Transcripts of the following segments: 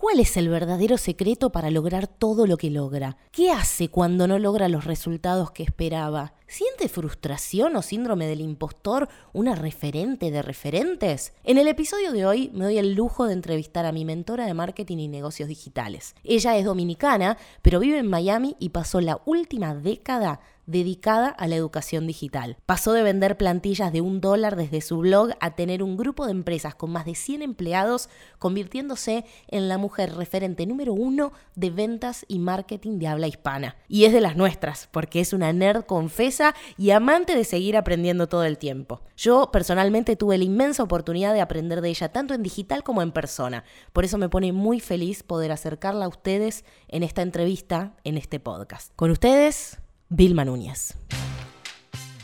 ¿Cuál es el verdadero secreto para lograr todo lo que logra? ¿Qué hace cuando no logra los resultados que esperaba? ¿Siente frustración o síndrome del impostor una referente de referentes? En el episodio de hoy me doy el lujo de entrevistar a mi mentora de marketing y negocios digitales. Ella es dominicana, pero vive en Miami y pasó la última década dedicada a la educación digital. Pasó de vender plantillas de un dólar desde su blog a tener un grupo de empresas con más de 100 empleados, convirtiéndose en la mujer referente número uno de ventas y marketing de habla hispana. Y es de las nuestras, porque es una nerd confesa y amante de seguir aprendiendo todo el tiempo. Yo personalmente tuve la inmensa oportunidad de aprender de ella tanto en digital como en persona. Por eso me pone muy feliz poder acercarla a ustedes en esta entrevista, en este podcast. Con ustedes, Vilma Núñez.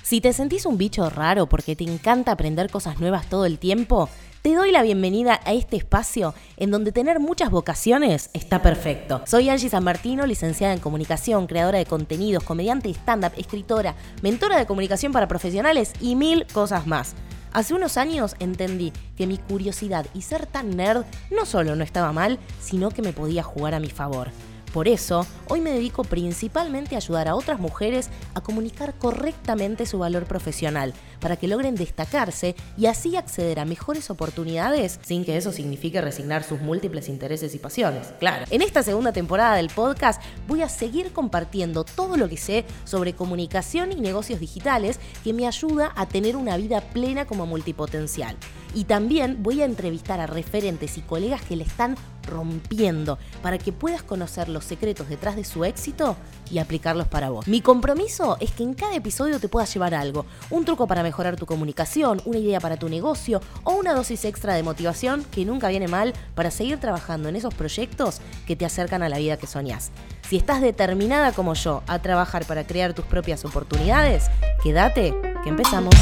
Si te sentís un bicho raro porque te encanta aprender cosas nuevas todo el tiempo, te doy la bienvenida a este espacio en donde tener muchas vocaciones está perfecto. Soy Angie San Martino, licenciada en comunicación, creadora de contenidos, comediante de stand-up, escritora, mentora de comunicación para profesionales y mil cosas más. Hace unos años entendí que mi curiosidad y ser tan nerd no solo no estaba mal, sino que me podía jugar a mi favor. Por eso, hoy me dedico principalmente a ayudar a otras mujeres a comunicar correctamente su valor profesional, para que logren destacarse y así acceder a mejores oportunidades sin que eso signifique resignar sus múltiples intereses y pasiones. Claro. En esta segunda temporada del podcast voy a seguir compartiendo todo lo que sé sobre comunicación y negocios digitales que me ayuda a tener una vida plena como multipotencial. Y también voy a entrevistar a referentes y colegas que le están rompiendo para que puedas conocer los secretos detrás de su éxito y aplicarlos para vos. Mi compromiso es que en cada episodio te puedas llevar algo, un truco para mejorar tu comunicación, una idea para tu negocio o una dosis extra de motivación que nunca viene mal para seguir trabajando en esos proyectos que te acercan a la vida que soñás. Si estás determinada como yo a trabajar para crear tus propias oportunidades, quédate, que empezamos.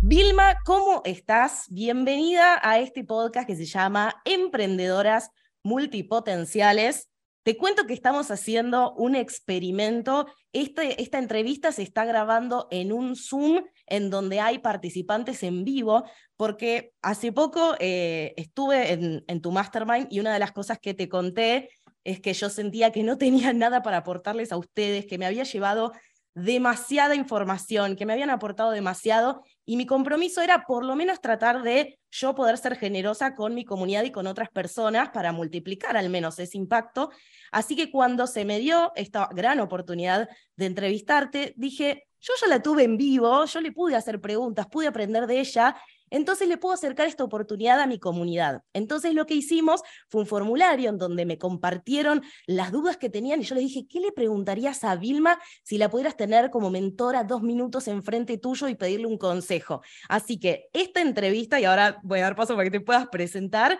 Vilma, ¿cómo estás? Bienvenida a este podcast que se llama Emprendedoras multipotenciales. Te cuento que estamos haciendo un experimento. Este, esta entrevista se está grabando en un Zoom en donde hay participantes en vivo, porque hace poco eh, estuve en, en tu mastermind y una de las cosas que te conté es que yo sentía que no tenía nada para aportarles a ustedes, que me había llevado demasiada información, que me habían aportado demasiado y mi compromiso era por lo menos tratar de yo poder ser generosa con mi comunidad y con otras personas para multiplicar al menos ese impacto. Así que cuando se me dio esta gran oportunidad de entrevistarte, dije, yo ya la tuve en vivo, yo le pude hacer preguntas, pude aprender de ella entonces le puedo acercar esta oportunidad a mi comunidad. Entonces lo que hicimos fue un formulario en donde me compartieron las dudas que tenían y yo les dije, ¿qué le preguntarías a Vilma si la pudieras tener como mentora dos minutos enfrente tuyo y pedirle un consejo? Así que esta entrevista, y ahora voy a dar paso para que te puedas presentar,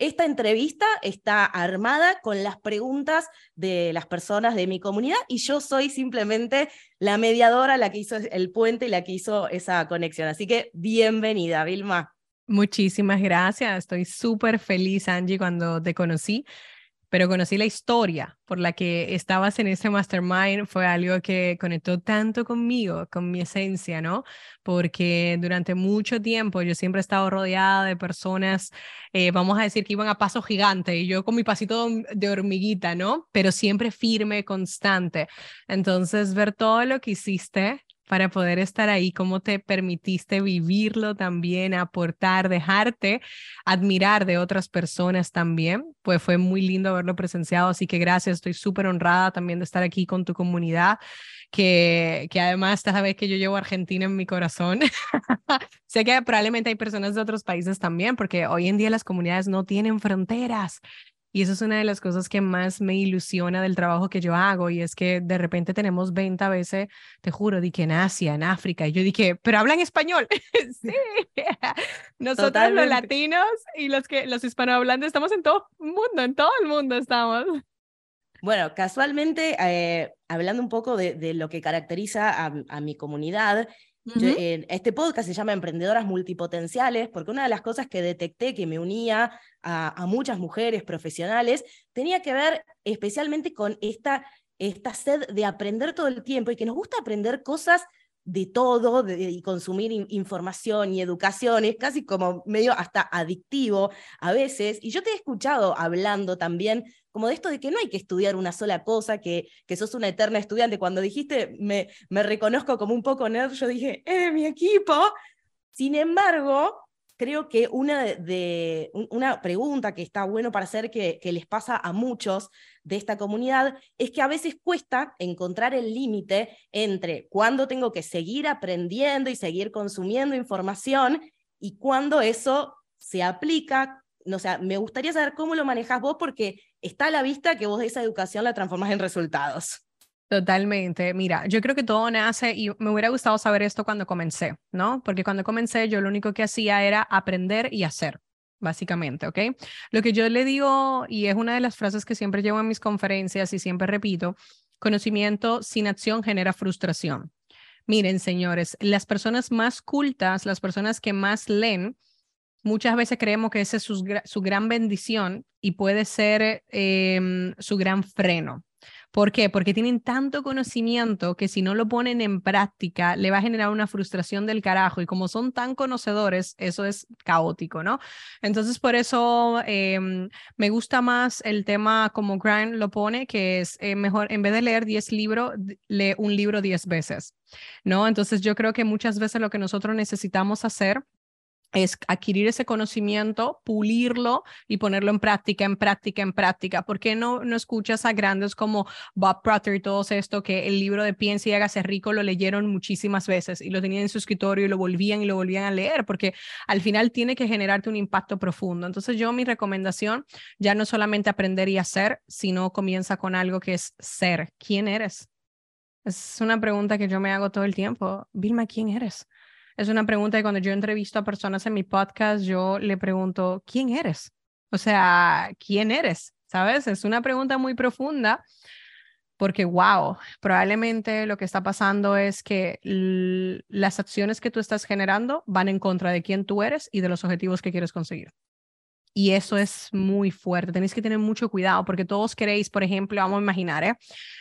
esta entrevista está armada con las preguntas de las personas de mi comunidad y yo soy simplemente la mediadora, la que hizo el puente y la que hizo esa conexión. Así que bienvenida, Vilma. Muchísimas gracias. Estoy súper feliz, Angie, cuando te conocí pero conocí la historia por la que estabas en ese mastermind, fue algo que conectó tanto conmigo, con mi esencia, ¿no? Porque durante mucho tiempo yo siempre he estado rodeada de personas, eh, vamos a decir que iban a paso gigante y yo con mi pasito de hormiguita, ¿no? Pero siempre firme, constante. Entonces, ver todo lo que hiciste para poder estar ahí, cómo te permitiste vivirlo también, aportar, dejarte admirar de otras personas también. Pues fue muy lindo haberlo presenciado, así que gracias, estoy súper honrada también de estar aquí con tu comunidad, que, que además esta vez que yo llevo Argentina en mi corazón. sé que probablemente hay personas de otros países también, porque hoy en día las comunidades no tienen fronteras. Y eso es una de las cosas que más me ilusiona del trabajo que yo hago y es que de repente tenemos 20 veces, te juro, di que en Asia, en África, y yo dije, pero hablan español. sí, nosotros los latinos y los que los hispanohablantes estamos en todo el mundo, en todo el mundo estamos. Bueno, casualmente, eh, hablando un poco de, de lo que caracteriza a, a mi comunidad, este podcast se llama Emprendedoras Multipotenciales porque una de las cosas que detecté que me unía a, muchas mujeres profesionales tenía que ver especialmente con esta, esta sed de aprender todo el tiempo y que nos gusta aprender cosas de todo y consumir información y educación es casi como medio hasta adictivo a veces. Y yo te he escuchado hablando también como de esto de que no hay que estudiar una sola cosa, que, que sos una eterna estudiante. Cuando dijiste, me, me reconozco como un poco nerd, yo dije, ¡eh, mi equipo! Sin embargo, creo que una, de, una pregunta que está bueno para hacer, que, les pasa a muchos de esta comunidad, es que a veces cuesta encontrar el límite entre cuándo tengo que seguir aprendiendo y seguir consumiendo información y cuándo eso se aplica. O me gustaría saber cómo lo manejas vos porque está a la vista que vos esa educación la transformas en resultados. Totalmente. Mira, yo creo que todo nace y me hubiera gustado saber esto cuando comencé, ¿no? Porque cuando comencé yo lo único que hacía era aprender y hacer, básicamente, ¿ok? Lo que yo le digo, y es una de las frases que siempre llevo en mis conferencias y siempre repito, conocimiento sin acción genera frustración. Miren, señores, las personas más cultas, las personas que más leen, muchas veces creemos que esa es su, su gran bendición y puede ser eh, su gran freno. ¿Por qué? Porque tienen tanto conocimiento que si no lo ponen en práctica le va a generar una frustración del carajo y como son tan conocedores, eso es caótico, ¿no? Entonces, por eso em, me gusta más el tema como Grant lo pone, que es eh, mejor, en vez de leer 10 libros, lee un libro 10 veces, ¿no? Entonces, yo creo que muchas veces lo que nosotros necesitamos hacer es adquirir ese conocimiento, pulirlo y ponerlo en práctica, en práctica, en práctica. ¿Por qué no, no escuchas a grandes como Bob Proctor y todo esto, que el libro de Piensa y hágase rico lo leyeron muchísimas veces y lo tenían en su escritorio y lo volvían y lo volvían a leer? Porque al final tiene que generarte un impacto profundo. Entonces yo mi recomendación ya no solamente aprender y hacer, sino comienza con algo que es ser. ¿Quién eres? Es una pregunta que yo me hago todo el tiempo. Vilma, ¿quién eres? Es una pregunta que cuando yo entrevisto a personas en mi podcast, yo le pregunto, ¿quién eres? O sea, ¿quién eres? ¿Sabes? Es una pregunta muy profunda porque, wow, probablemente lo que está pasando es que las acciones que tú estás generando van en contra de quién tú eres y de los objetivos que quieres conseguir. Y eso es muy fuerte. Tenéis que tener mucho cuidado porque todos queréis, por ejemplo, vamos a imaginar, ¿eh?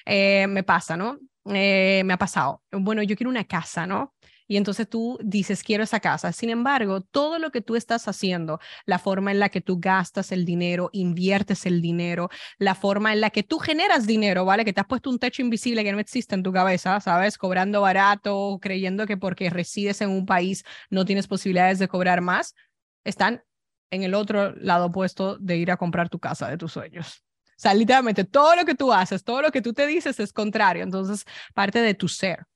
eh me pasa, ¿no? Eh, me ha pasado. Bueno, yo quiero una casa, ¿no? Y entonces tú dices, quiero esa casa. Sin embargo, todo lo que tú estás haciendo, la forma en la que tú gastas el dinero, inviertes el dinero, la forma en la que tú generas dinero, ¿vale? Que te has puesto un techo invisible que no existe en tu cabeza, ¿sabes? Cobrando barato, creyendo que porque resides en un país no tienes posibilidades de cobrar más, están en el otro lado opuesto de ir a comprar tu casa de tus sueños. O sea, literalmente todo lo que tú haces, todo lo que tú te dices es contrario. Entonces, parte de tu ser.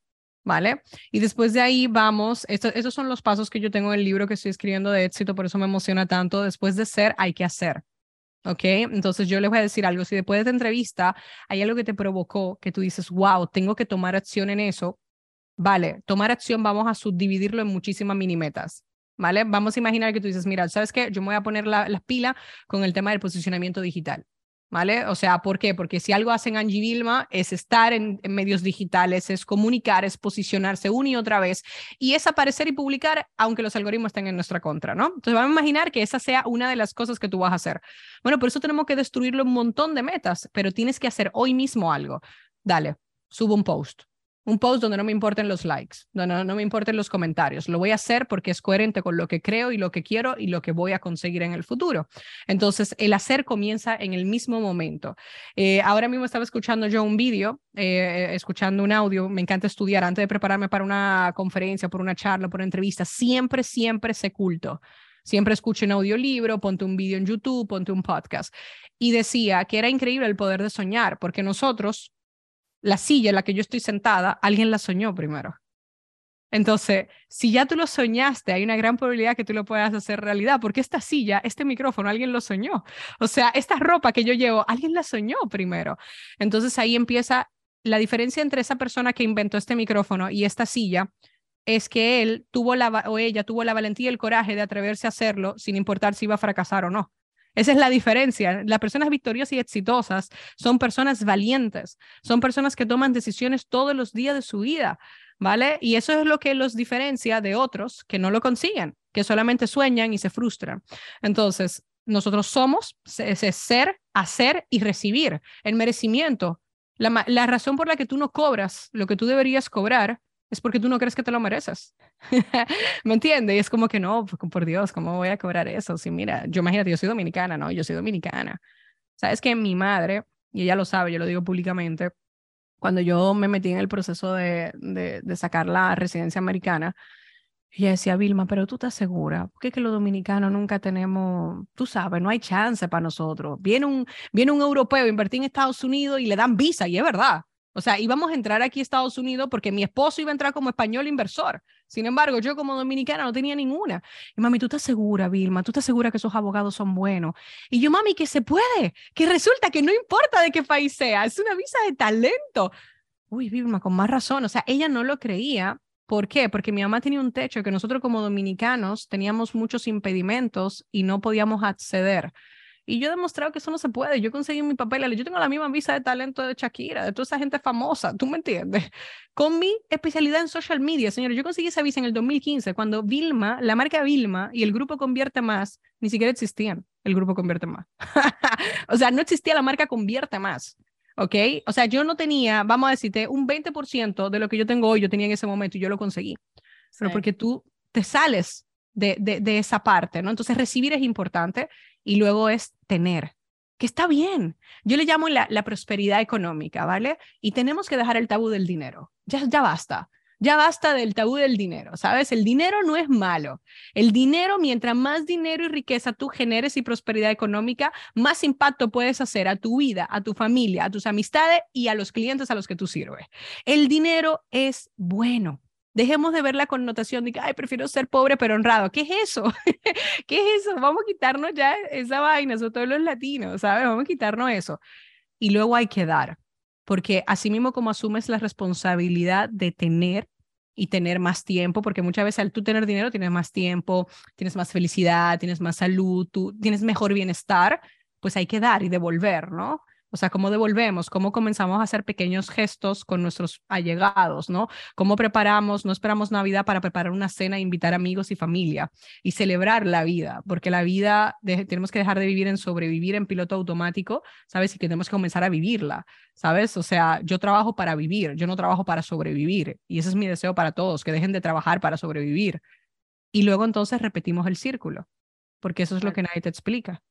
¿Vale? Y después de ahí vamos, estos son los pasos que yo tengo en el libro que estoy escribiendo de éxito, por eso me emociona tanto. Después de ser, hay que hacer. ¿Ok? Entonces yo les voy a decir algo. Si después de esta entrevista hay algo que te provocó, que tú dices, wow, tengo que tomar acción en eso, vale, tomar acción vamos a subdividirlo en muchísimas mini metas. ¿Vale? Vamos a imaginar que tú dices, mira, ¿sabes qué? Yo me voy a poner la, la pila con el tema del posicionamiento digital. ¿Vale? O sea, ¿por qué? Porque si algo hacen Angie Vilma es estar en, medios digitales, es comunicar, es posicionarse una y otra vez y es aparecer y publicar aunque los algoritmos estén en nuestra contra, ¿no? Entonces vamos a imaginar que esa sea una de las cosas que tú vas a hacer. Bueno, por eso tenemos que destruirlo un montón de metas, pero tienes que hacer hoy mismo algo. Dale, subo un post, un post donde no me importen los likes, donde no, me importen los comentarios. Lo voy a hacer porque es coherente con lo que creo y lo que quiero y lo que voy a conseguir en el futuro. Entonces, el hacer comienza en el mismo momento. Eh, ahora mismo estaba escuchando yo un vídeo, eh, escuchando un audio. Me encanta estudiar antes de prepararme para una conferencia, por una charla, por una entrevista. Siempre, siempre se culto. Siempre escucho un audiolibro, ponte un vídeo en YouTube, ponte un podcast. Y decía que era increíble el poder de soñar, porque nosotros la silla en la que yo estoy sentada, alguien la soñó primero. Entonces, si ya tú lo soñaste, hay una gran probabilidad que tú lo puedas hacer realidad, porque esta silla, este micrófono, alguien lo soñó. O sea, esta ropa que yo llevo, alguien la soñó primero. Entonces ahí empieza la diferencia entre esa persona que inventó este micrófono y esta silla es que él tuvo la o ella tuvo la valentía y el coraje de atreverse a hacerlo sin importar si iba a fracasar o no. Esa es la diferencia. Las personas victoriosas y exitosas son personas valientes, son personas que toman decisiones todos los días de su vida, ¿vale? Y eso es lo que los diferencia de otros que no lo consiguen, que solamente sueñan y se frustran. Entonces, nosotros somos ese ser, hacer y recibir. El merecimiento, la, la razón por la que tú no cobras lo que tú deberías cobrar es porque tú no crees que te lo mereces. ¿Me entiendes? Y es como que no, pues, por Dios, ¿cómo voy a cobrar eso? Si mira, yo imagínate, yo soy dominicana, ¿no? Yo soy dominicana. Sabes que mi madre, y ella lo sabe, yo lo digo públicamente, cuando yo me metí en el proceso de, de, sacar la residencia americana, ella decía, Vilma, pero tú estás segura, porque es que los dominicanos nunca tenemos, tú sabes, no hay chance para nosotros. Viene un, viene un europeo invertir en Estados Unidos y le dan visa, y es verdad. O sea, íbamos a entrar aquí a Estados Unidos porque mi esposo iba a entrar como español inversor. Sin embargo, yo como dominicana no tenía ninguna. Y mami, ¿tú estás segura, Vilma? ¿Tú estás segura que esos abogados son buenos? Y yo, mami, que se puede, que resulta que no importa de qué país sea, es una visa de talento. Uy, Vilma, con más razón. O sea, ella no lo creía ¿Por qué? Porque mi mamá tenía un techo que nosotros como dominicanos teníamos muchos impedimentos y no podíamos acceder. Y yo he demostrado que eso no se puede. Yo conseguí mi papel. Yo tengo la misma visa de talento de Shakira, de toda esa gente famosa. ¿Tú me entiendes? Con mi especialidad en social media, señor. Yo conseguí esa visa en el 2015, cuando Vilma, la marca Vilma y el grupo Convierte Más ni siquiera existían. El grupo Convierte Más. o sea, no existía la marca Convierte Más. ¿ok? O sea, yo no tenía, vamos a decirte, un 20% de lo que yo tengo hoy, yo tenía en ese momento y yo lo conseguí. Pero porque tú te sales de, de, esa parte, ¿no? Entonces, recibir es importante y luego es tener, que está bien. Yo le llamo la, la prosperidad económica, ¿vale? Y tenemos que dejar el tabú del dinero. Ya, ya basta. Ya basta del tabú del dinero, ¿sabes? El dinero no es malo. El dinero, mientras más dinero y riqueza tú generes y prosperidad económica, más impacto puedes hacer a tu vida, a tu familia, a tus amistades y a los clientes a los que tú sirves. El dinero es bueno. Dejemos de ver la connotación de que, ay, prefiero ser pobre pero honrado. ¿Qué es eso? ¿Qué es eso? Vamos a quitarnos ya esa vaina, sobre todo los latinos, ¿sabes? Vamos a quitarnos eso. Y luego hay que dar, porque así mismo como asumes la responsabilidad de tener, y tener más tiempo, porque muchas veces al tú tener dinero tienes más tiempo, tienes más felicidad, tienes más salud, tú tienes mejor bienestar, pues hay que dar y devolver, ¿no? O sea, cómo devolvemos, cómo comenzamos a hacer pequeños gestos con nuestros allegados, ¿no? Cómo preparamos, no esperamos Navidad para preparar una cena, e invitar amigos y familia y celebrar la vida, porque la vida tenemos que dejar de vivir en sobrevivir en piloto automático, ¿sabes? Y que tenemos que comenzar a vivirla, ¿sabes? O sea, yo trabajo para vivir, yo no trabajo para sobrevivir y ese es mi deseo para todos, que dejen de trabajar para sobrevivir. Y luego entonces repetimos el círculo, porque eso es lo que nadie te explica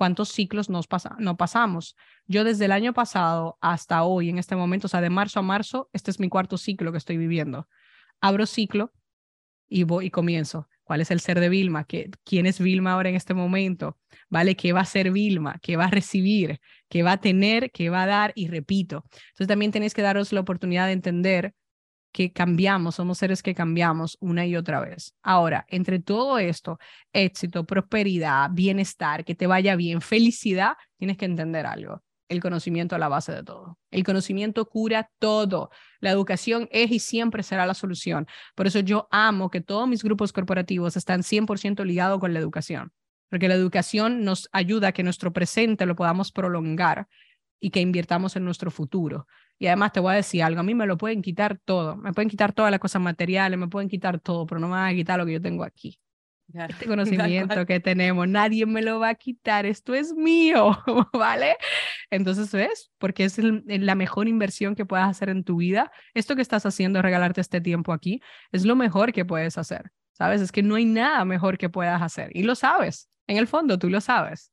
cuántos ciclos nos pasa, no pasamos. Yo desde el año pasado hasta hoy, en este momento, o sea, de marzo a marzo, este es mi cuarto ciclo que estoy viviendo. Abro ciclo y voy y comienzo. ¿Cuál es el ser de Vilma? ¿Qué, ¿Quién es Vilma ahora en este momento? ¿Vale? ¿Qué va a ser Vilma? ¿Qué va a recibir? ¿Qué va a tener? ¿Qué va a dar? Y repito. Entonces también tenéis que daros la oportunidad de entender que cambiamos, somos seres que cambiamos una y otra vez. Ahora, entre todo esto, éxito, prosperidad, bienestar, que te vaya bien, felicidad, tienes que entender algo. El conocimiento es la base de todo. El conocimiento cura todo. La educación es y siempre será la solución. Por eso yo amo que todos mis grupos corporativos están 100% ligados con la educación, porque la educación nos ayuda a que nuestro presente lo podamos prolongar y que invirtamos en nuestro futuro. Y además te voy a decir algo, a mí me lo pueden quitar todo, me pueden quitar todas las cosas materiales, me pueden quitar todo, pero no me van a quitar lo que yo tengo aquí. Este conocimiento que tenemos, nadie me lo va a quitar, esto es mío, ¿vale? Entonces, ¿ves? Porque es la mejor inversión que puedas hacer en tu vida. Esto que estás haciendo, regalarte este tiempo aquí, es lo mejor que puedes hacer, ¿sabes? Es que no hay nada mejor que puedas hacer y lo sabes, en el fondo tú lo sabes.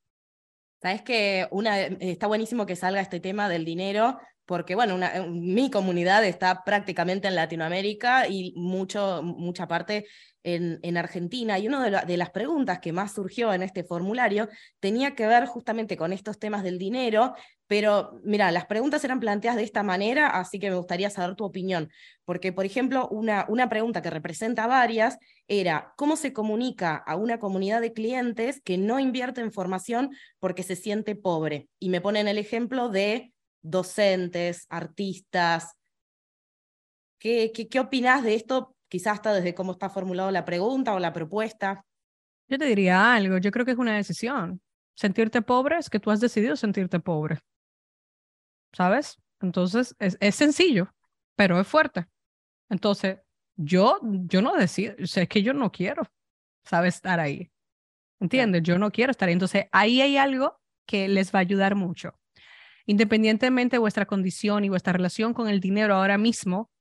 Sabes que una, está buenísimo que salga este tema del dinero, porque bueno, eh, mi comunidad está prácticamente en Latinoamérica y mucho, mucha parte en, en Argentina. Y una de, de, las preguntas que más surgió en este formulario tenía que ver justamente con estos temas del dinero, pero mira, las preguntas eran planteadas de esta manera, así que me gustaría saber tu opinión. Porque, por ejemplo, una, una pregunta que representa varias era, ¿cómo se comunica a una comunidad de clientes que no invierte en formación porque se siente pobre? Y me ponen el ejemplo de docentes, artistas. ¿Qué, qué, qué opinás de esto? Quizás hasta desde cómo está formulado la pregunta o la propuesta. Yo te diría algo, yo creo que es una decisión. Sentirte pobre es que tú has decidido sentirte pobre. ¿Sabes? Entonces, es, es sencillo, pero es fuerte. Entonces, yo, yo no decido, o sea, es que yo no quiero, ¿sabes? Estar ahí. ¿Entiendes? Yo no quiero estar ahí. Entonces, ahí hay algo que les va a ayudar mucho. Independientemente de vuestra condición y vuestra relación con el dinero ahora mismo,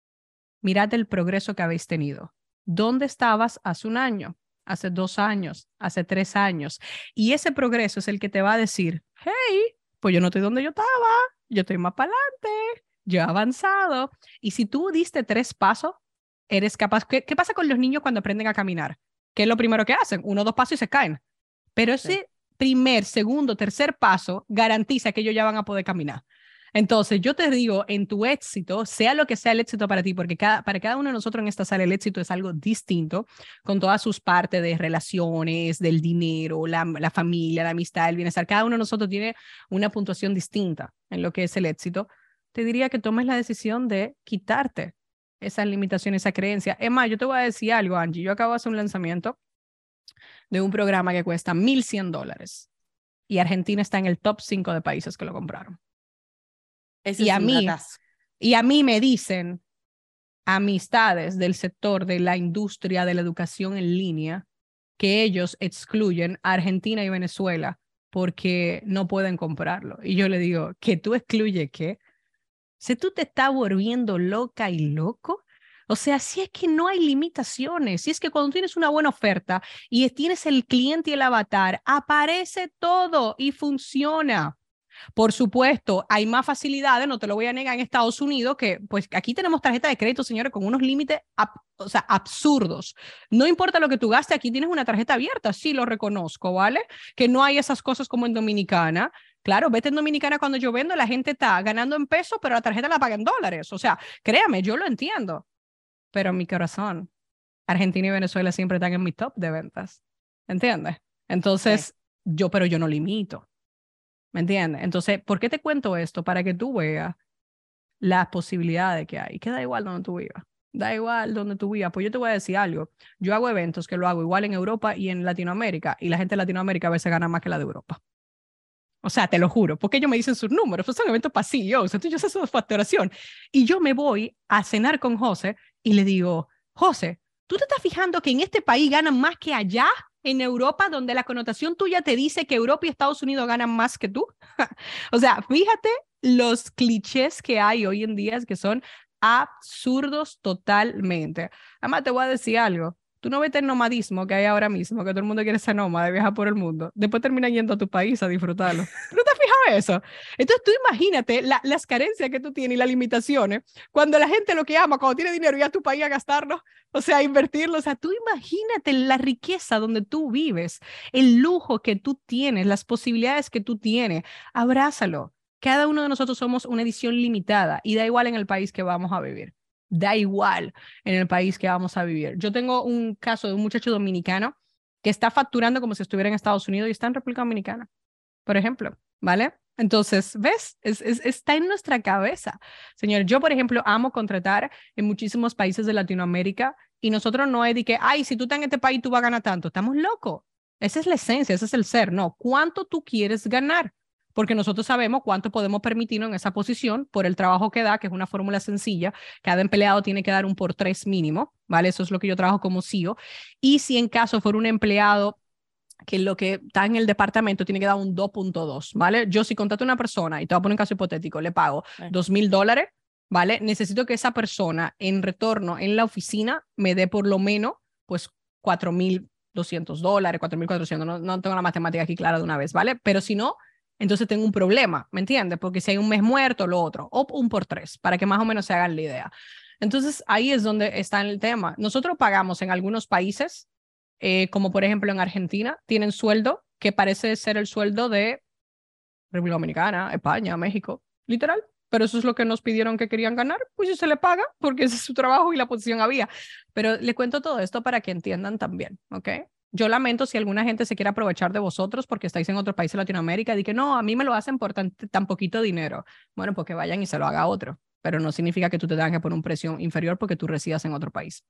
mirad el progreso que habéis tenido. ¿Dónde estabas hace un año? Hace dos años, hace tres años. Y ese progreso es el que te va a decir, hey, pues yo no estoy donde yo estaba, yo estoy más para adelante, yo he avanzado. Y si tú diste tres pasos, eres capaz. ¿Qué, ¿Qué, pasa con los niños cuando aprenden a caminar? ¿Qué es lo primero que hacen? Uno, dos pasos y se caen. Pero ese primer, segundo, tercer paso garantiza que ellos ya van a poder caminar. Entonces, yo te digo, en tu éxito, sea lo que sea el éxito para ti, porque cada, para cada uno de nosotros en esta sala el éxito es algo distinto, con todas sus partes de relaciones, del dinero, la, la familia, la amistad, el bienestar. Cada uno de nosotros tiene una puntuación distinta en lo que es el éxito. Te diría que tomes la decisión de quitarte esas limitaciones, esa creencia. Es más, yo te voy a decir algo, Angie. Yo acabo de hacer un lanzamiento de un programa que cuesta 1.100 dólares y Argentina está en el top 5 de países que lo compraron. y, a mí, y a mí me dicen amistades del sector de la industria de la educación en línea que ellos excluyen a Argentina y Venezuela porque no pueden comprarlo. Y yo le digo, ¿que tú excluyes qué? Si tú te estás volviendo loca y loco, o sea, si es que no hay limitaciones, si es que cuando tienes una buena oferta y tienes el cliente y el avatar, aparece todo y funciona. Por supuesto, hay más facilidades, no te lo voy a negar en Estados Unidos, que pues aquí tenemos tarjeta de crédito, señores, con unos límites o sea, absurdos. No importa lo que tú gastes, aquí tienes una tarjeta abierta, sí lo reconozco, ¿vale? Que no hay esas cosas como en Dominicana. Claro, vete en Dominicana cuando yo vendo, la gente está ganando en pesos, pero la tarjeta la paga en dólares. O sea, créame, yo lo entiendo. Pero en mi corazón, Argentina y Venezuela siempre están en mi top de ventas. ¿Entiendes? Entonces, yo, pero yo no limito. ¿Me entiendes? Entonces, ¿por qué te cuento esto? Para que tú veas las posibilidades que hay. Que da igual donde tú vivas. Da igual donde tú vivas. Pues yo te voy a decir algo. Yo hago eventos que lo hago igual en Europa y en Latinoamérica. Y la gente de Latinoamérica a veces gana más que la de Europa. O sea, te lo juro, porque ellos me dicen sus números, pues son eventos pasivos, entonces yo sé su facturación. Y yo me voy a cenar con José y le digo, José, ¿tú te estás fijando que en este país ganan más que allá? en Europa, donde la connotación tuya te dice que Europa y Estados Unidos ganan más que tú. o sea, fíjate los clichés que hay hoy en día que son absurdos totalmente. Además, te voy a decir algo. Tú no ves el nomadismo que hay ahora mismo, que todo el mundo quiere ser nómada, viajar por el mundo. Después termina yendo a tu país a disfrutarlo. ¿No te has fijado eso? Entonces tú imagínate las carencias que tú tienes y las limitaciones cuando la gente lo que ama, cuando tiene dinero y a tu país a gastarlo, o sea, a invertirlo. O sea, tú imagínate la riqueza donde tú vives, el lujo que tú tienes, las posibilidades que tú tienes. Abrázalo. Cada uno de nosotros somos una edición limitada y da igual en el país que vamos a vivir da igual en el país que vamos a vivir. Yo tengo un caso de un muchacho dominicano que está facturando como si estuviera en Estados Unidos y está en República Dominicana, por ejemplo, ¿vale? Entonces, ¿ves? Es, está en nuestra cabeza. Señor, yo, por ejemplo, amo contratar en muchísimos países de Latinoamérica y nosotros no es que, ay, si tú estás en este país, tú vas a ganar tanto. Estamos locos. Esa es la esencia, ese es el ser. No, ¿cuánto tú quieres ganar? Porque nosotros sabemos cuánto podemos permitirnos en esa posición por el trabajo que da, que es una fórmula sencilla. Cada empleado tiene que dar un por tres mínimo, ¿vale? Eso es lo que yo trabajo como CEO. Y si en caso fuera un empleado que lo que está en el departamento tiene que dar un 2.2, ¿vale? Yo si contrato a una persona, y te voy a poner un caso hipotético, le pago dos mil dólares, ¿vale? Necesito que esa persona en retorno en la oficina me dé por lo menos, pues, 4.200 dólares, 4.400, no, no tengo la matemática aquí clara de una vez, ¿vale? Pero si no, entonces tengo un problema, ¿me entiendes? Porque si hay un mes muerto, lo otro, o un por tres, para que más o menos se hagan la idea. Entonces ahí es donde está el tema. Nosotros pagamos en algunos países, eh, como por ejemplo en Argentina, tienen sueldo que parece ser el sueldo de República Dominicana, España, México, literal. Pero eso es lo que nos pidieron que querían ganar, pues se le paga, porque ese es su trabajo y la posición había. Pero le cuento todo esto para que entiendan también, ¿ok? Yo lamento si alguna gente se quiere aprovechar de vosotros porque estáis en otro país de Latinoamérica y que no, a mí me lo hacen por tan, poquito dinero. Bueno, pues que vayan y se lo haga otro, pero no significa que tú te tengas que poner un precio inferior porque tú residas en otro país.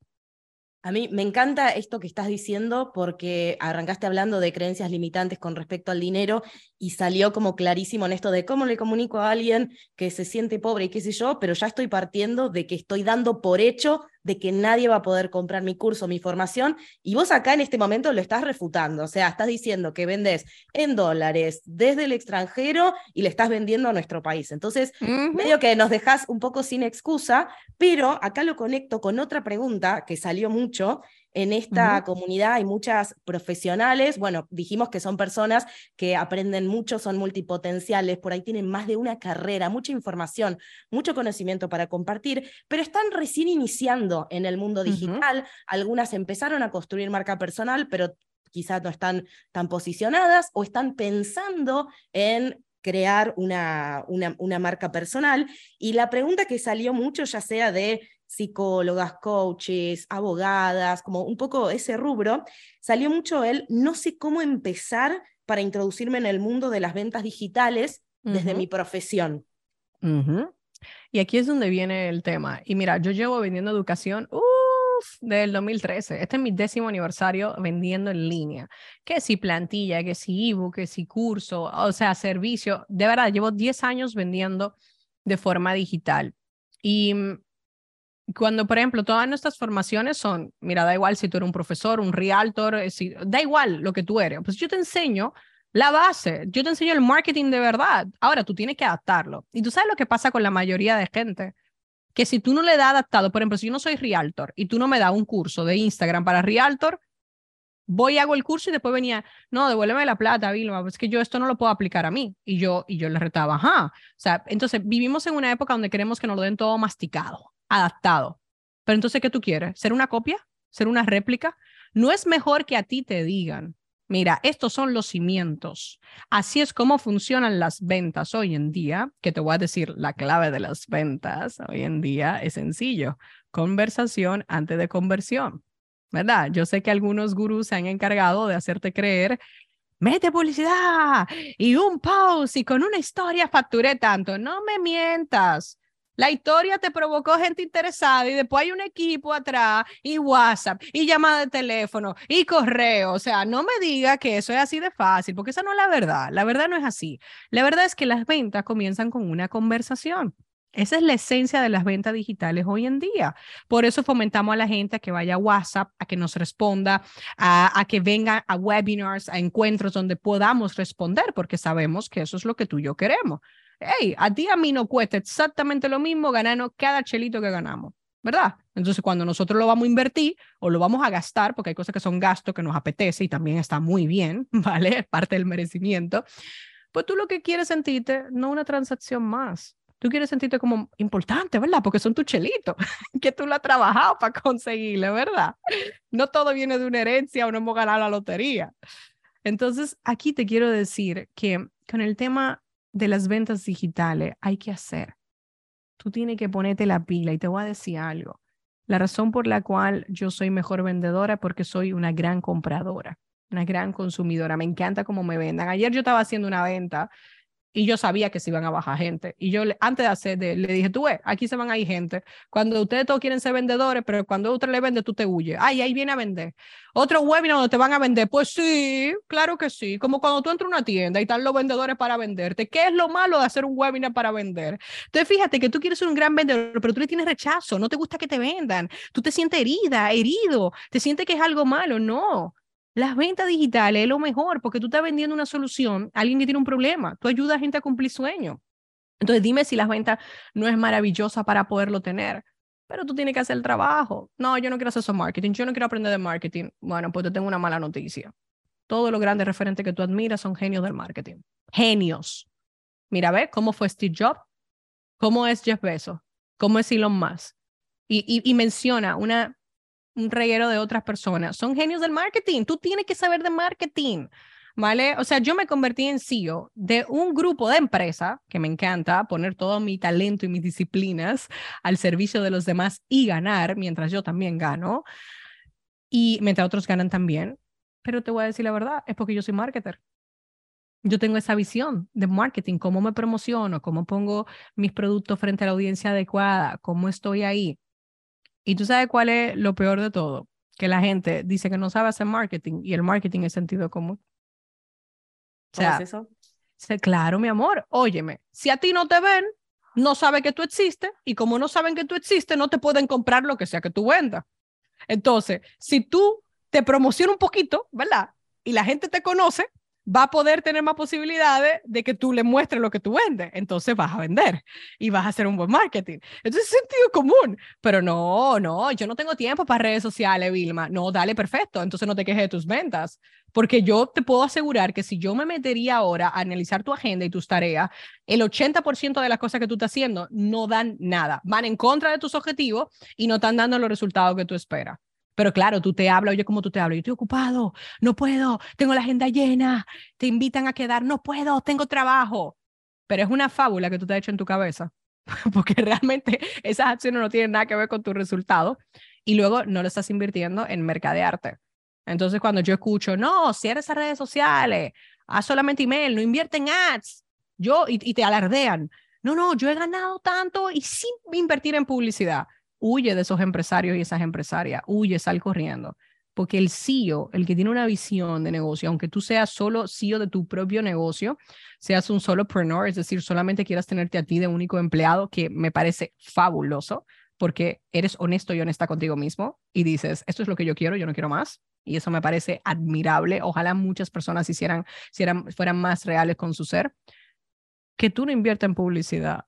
A mí me encanta esto que estás diciendo porque arrancaste hablando de creencias limitantes con respecto al dinero y salió como clarísimo en esto de cómo le comunico a alguien que se siente pobre y qué sé yo, pero ya estoy partiendo de que estoy dando por hecho de que nadie va a poder comprar mi curso, mi formación, y vos acá en este momento lo estás refutando, o sea, estás diciendo que vendes en dólares desde el extranjero y le estás vendiendo a nuestro país. Entonces, medio que nos dejas un poco sin excusa, pero acá lo conecto con otra pregunta que salió mucho en esta comunidad hay muchas profesionales, bueno, dijimos que son personas que aprenden mucho, son multipotenciales, por ahí tienen más de una carrera, mucha información, mucho conocimiento para compartir, pero están recién iniciando en el mundo digital. Algunas empezaron a construir marca personal, pero quizás no están tan posicionadas o están pensando en crear una, una, una, marca personal. Y la pregunta que salió mucho, ya sea de psicólogas, coaches, abogadas, como un poco ese rubro, salió mucho él, no sé cómo empezar para introducirme en el mundo de las ventas digitales desde mi profesión. Y aquí es donde viene el tema. Y mira, yo llevo vendiendo educación uf, del 2013. Este es mi décimo aniversario vendiendo en línea. Que si plantilla, que si ebook, que si curso, o sea, servicio. De verdad, llevo 10 años vendiendo de forma digital. Y mm, cuando, por ejemplo, todas nuestras formaciones son, mira, da igual si tú eres un profesor, un realtor, eh, da igual lo que tú eres, pues yo te enseño la base, yo te enseño el marketing de verdad. Ahora tú tienes que adaptarlo. Y tú sabes lo que pasa con la mayoría de gente, que si tú no le das adaptado, por ejemplo, si yo no soy realtor y tú no me das un curso de Instagram para realtor, voy hago el curso y después venía, no, devuélveme la plata, Vilma, es que yo esto no lo puedo aplicar a mí. Y yo, y yo le retaba, ajá. O sea, entonces vivimos en una época donde queremos que nos lo den todo masticado adaptado. Pero entonces, ¿qué tú quieres? ¿Ser una copia? ¿Ser una réplica? No es mejor que a ti te digan, mira, estos son los cimientos. Así es como funcionan las ventas hoy en día, que te voy a decir la clave de las ventas hoy en día es sencillo. Conversación antes de conversión. ¿Verdad? Yo sé que algunos gurús se han encargado de hacerte creer mete publicidad y un post y con una historia facturé tanto. No me mientas. La historia te provocó gente interesada y después hay un equipo atrás y WhatsApp y llamada de teléfono y correo. O sea, no me diga que eso es así de fácil, porque esa no es la verdad. La verdad no es así. La verdad es que las ventas comienzan con una conversación. Esa es la esencia de las ventas digitales hoy en día. Por eso fomentamos a la gente a que vaya a WhatsApp, a que nos responda, a, a, que venga a webinars, a encuentros donde podamos responder, porque sabemos que eso es lo que tú y yo queremos hey, a ti a mí no cuesta exactamente lo mismo ganarnos cada chelito que ganamos, ¿verdad? Entonces, cuando nosotros lo vamos a invertir o lo vamos a gastar, porque hay cosas que son gastos que nos apetece y también está muy bien, ¿vale? Es parte del merecimiento, pues tú lo que quieres sentirte, no una transacción más. Tú quieres sentirte como importante, ¿verdad? Porque son tus chelitos, que tú lo has trabajado para conseguirle, ¿verdad? No todo viene de una herencia o no hemos ganado la lotería. Entonces, aquí te quiero decir que con el tema de las ventas digitales hay que hacer. Tú tienes que ponerte la pila y te voy a decir algo. La razón por la cual yo soy mejor vendedora es porque soy una gran compradora, una gran consumidora. Me encanta cómo me vendan. Ayer yo estaba haciendo una venta y yo sabía que se iban a bajar gente. Y yo antes de hacer, le dije, tú ves, aquí se van a ir gente. Cuando ustedes todos quieren ser vendedores, pero cuando otro le vende, tú te huyes. Ay, ahí viene a vender. Otro webinar donde te van a vender. Pues sí, claro que sí. Como cuando tú entras a una tienda y están los vendedores para venderte. ¿Qué es lo malo de hacer un webinar para vender? Entonces, fíjate que tú quieres ser un gran vendedor, pero tú le tienes rechazo. No te gusta que te vendan. Tú te sientes herida, herido. Te sientes que es algo malo. No. Las ventas digitales es lo mejor porque tú estás vendiendo una solución a alguien que tiene un problema. Tú ayudas a gente a cumplir sueños. Entonces dime si las ventas no es maravillosa para poderlo tener. Pero tú tienes que hacer el trabajo. No, yo no quiero hacer eso marketing. Yo no quiero aprender de marketing. Bueno, pues te tengo una mala noticia. Todos los grandes referentes que tú admiras son genios del marketing. Genios. Mira, ve cómo fue Steve Jobs, cómo es Jeff Bezos, cómo es Elon Musk. Y, y menciona una un reguero de otras personas. Son genios del marketing. Tú tienes que saber de marketing. ¿Vale? O sea, yo me convertí en CEO de un grupo de empresa que me encanta poner todo mi talento y mis disciplinas al servicio de los demás y ganar mientras yo también gano. Y mientras otros ganan también. Pero te voy a decir la verdad, es porque yo soy marketer. Yo tengo esa visión de marketing, cómo me promociono, cómo pongo mis productos frente a la audiencia adecuada, cómo estoy ahí. Y tú sabes cuál es lo peor de todo, que la gente dice que no sabe hacer marketing y el marketing es sentido común. O sea, es eso? Claro, mi amor, óyeme, si a ti no te ven, no saben que tú existes y como no saben que tú existes, no te pueden comprar lo que sea que tú vendas. Entonces, si tú te promocionas un poquito, ¿verdad? Y la gente te conoce, va a poder tener más posibilidades de que tú le muestres lo que tú vendes. Entonces vas a vender y vas a hacer un buen marketing. Entonces es sentido común. Pero no, no, yo no tengo tiempo para redes sociales, Vilma. No, dale, perfecto. Entonces no te quejes de tus ventas. Porque yo te puedo asegurar que si yo me metería ahora a analizar tu agenda y tus tareas, el 80% de las cosas que tú estás haciendo no dan nada. Van en contra de tus objetivos y no están dando los resultados que tú esperas. Pero claro, tú te hablas, oye, ¿cómo tú te hablas? Yo estoy ocupado, no puedo, tengo la agenda llena, te invitan a quedar, no puedo, tengo trabajo. Pero es una fábula que tú te has hecho en tu cabeza, porque realmente esas acciones no tienen nada que ver con tu resultado y luego no lo estás invirtiendo en mercadearte. Entonces, cuando yo escucho, no, cierra esas redes sociales, haz solamente email, no invierte en ads, yo, y, y te alardean. No, no, yo he ganado tanto y sin invertir en publicidad huye de esos empresarios y esas empresarias, huye, sal corriendo. Porque el CEO, el que tiene una visión de negocio, aunque tú seas solo CEO de tu propio negocio, seas un solopreneur, es decir, solamente quieras tenerte a ti de único empleado, que me parece fabuloso, porque eres honesto y honesta contigo mismo y dices, esto es lo que yo quiero, yo no quiero más. Y eso me parece admirable. Ojalá muchas personas hicieran, hicieran fueran más reales con su ser. Que tú no inviertas en publicidad,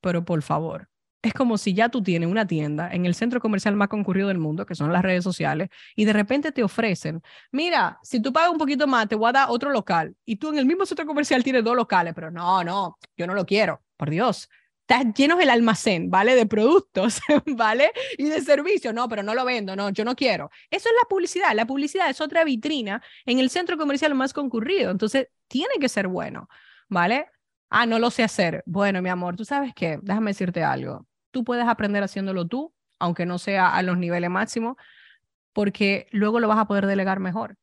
pero por favor, es como si ya tú tienes una tienda en el centro comercial más concurrido del mundo, que son las redes sociales, y de repente te ofrecen, mira, si tú pagas un poquito más, te voy a dar otro local. Y tú en el mismo centro comercial tienes dos locales, pero no, no, yo no lo quiero, por Dios. Estás lleno el almacén, ¿vale? De productos, ¿vale? Y de servicios. No, pero no lo vendo, no, yo no quiero. Eso es la publicidad. La publicidad es otra vitrina en el centro comercial más concurrido. Entonces, tiene que ser bueno, ¿vale? Ah, no lo sé hacer. Bueno, mi amor, tú sabes qué, déjame decirte algo tú puedes aprender haciéndolo tú, aunque no sea a los niveles máximos, porque luego lo vas a poder delegar mejor.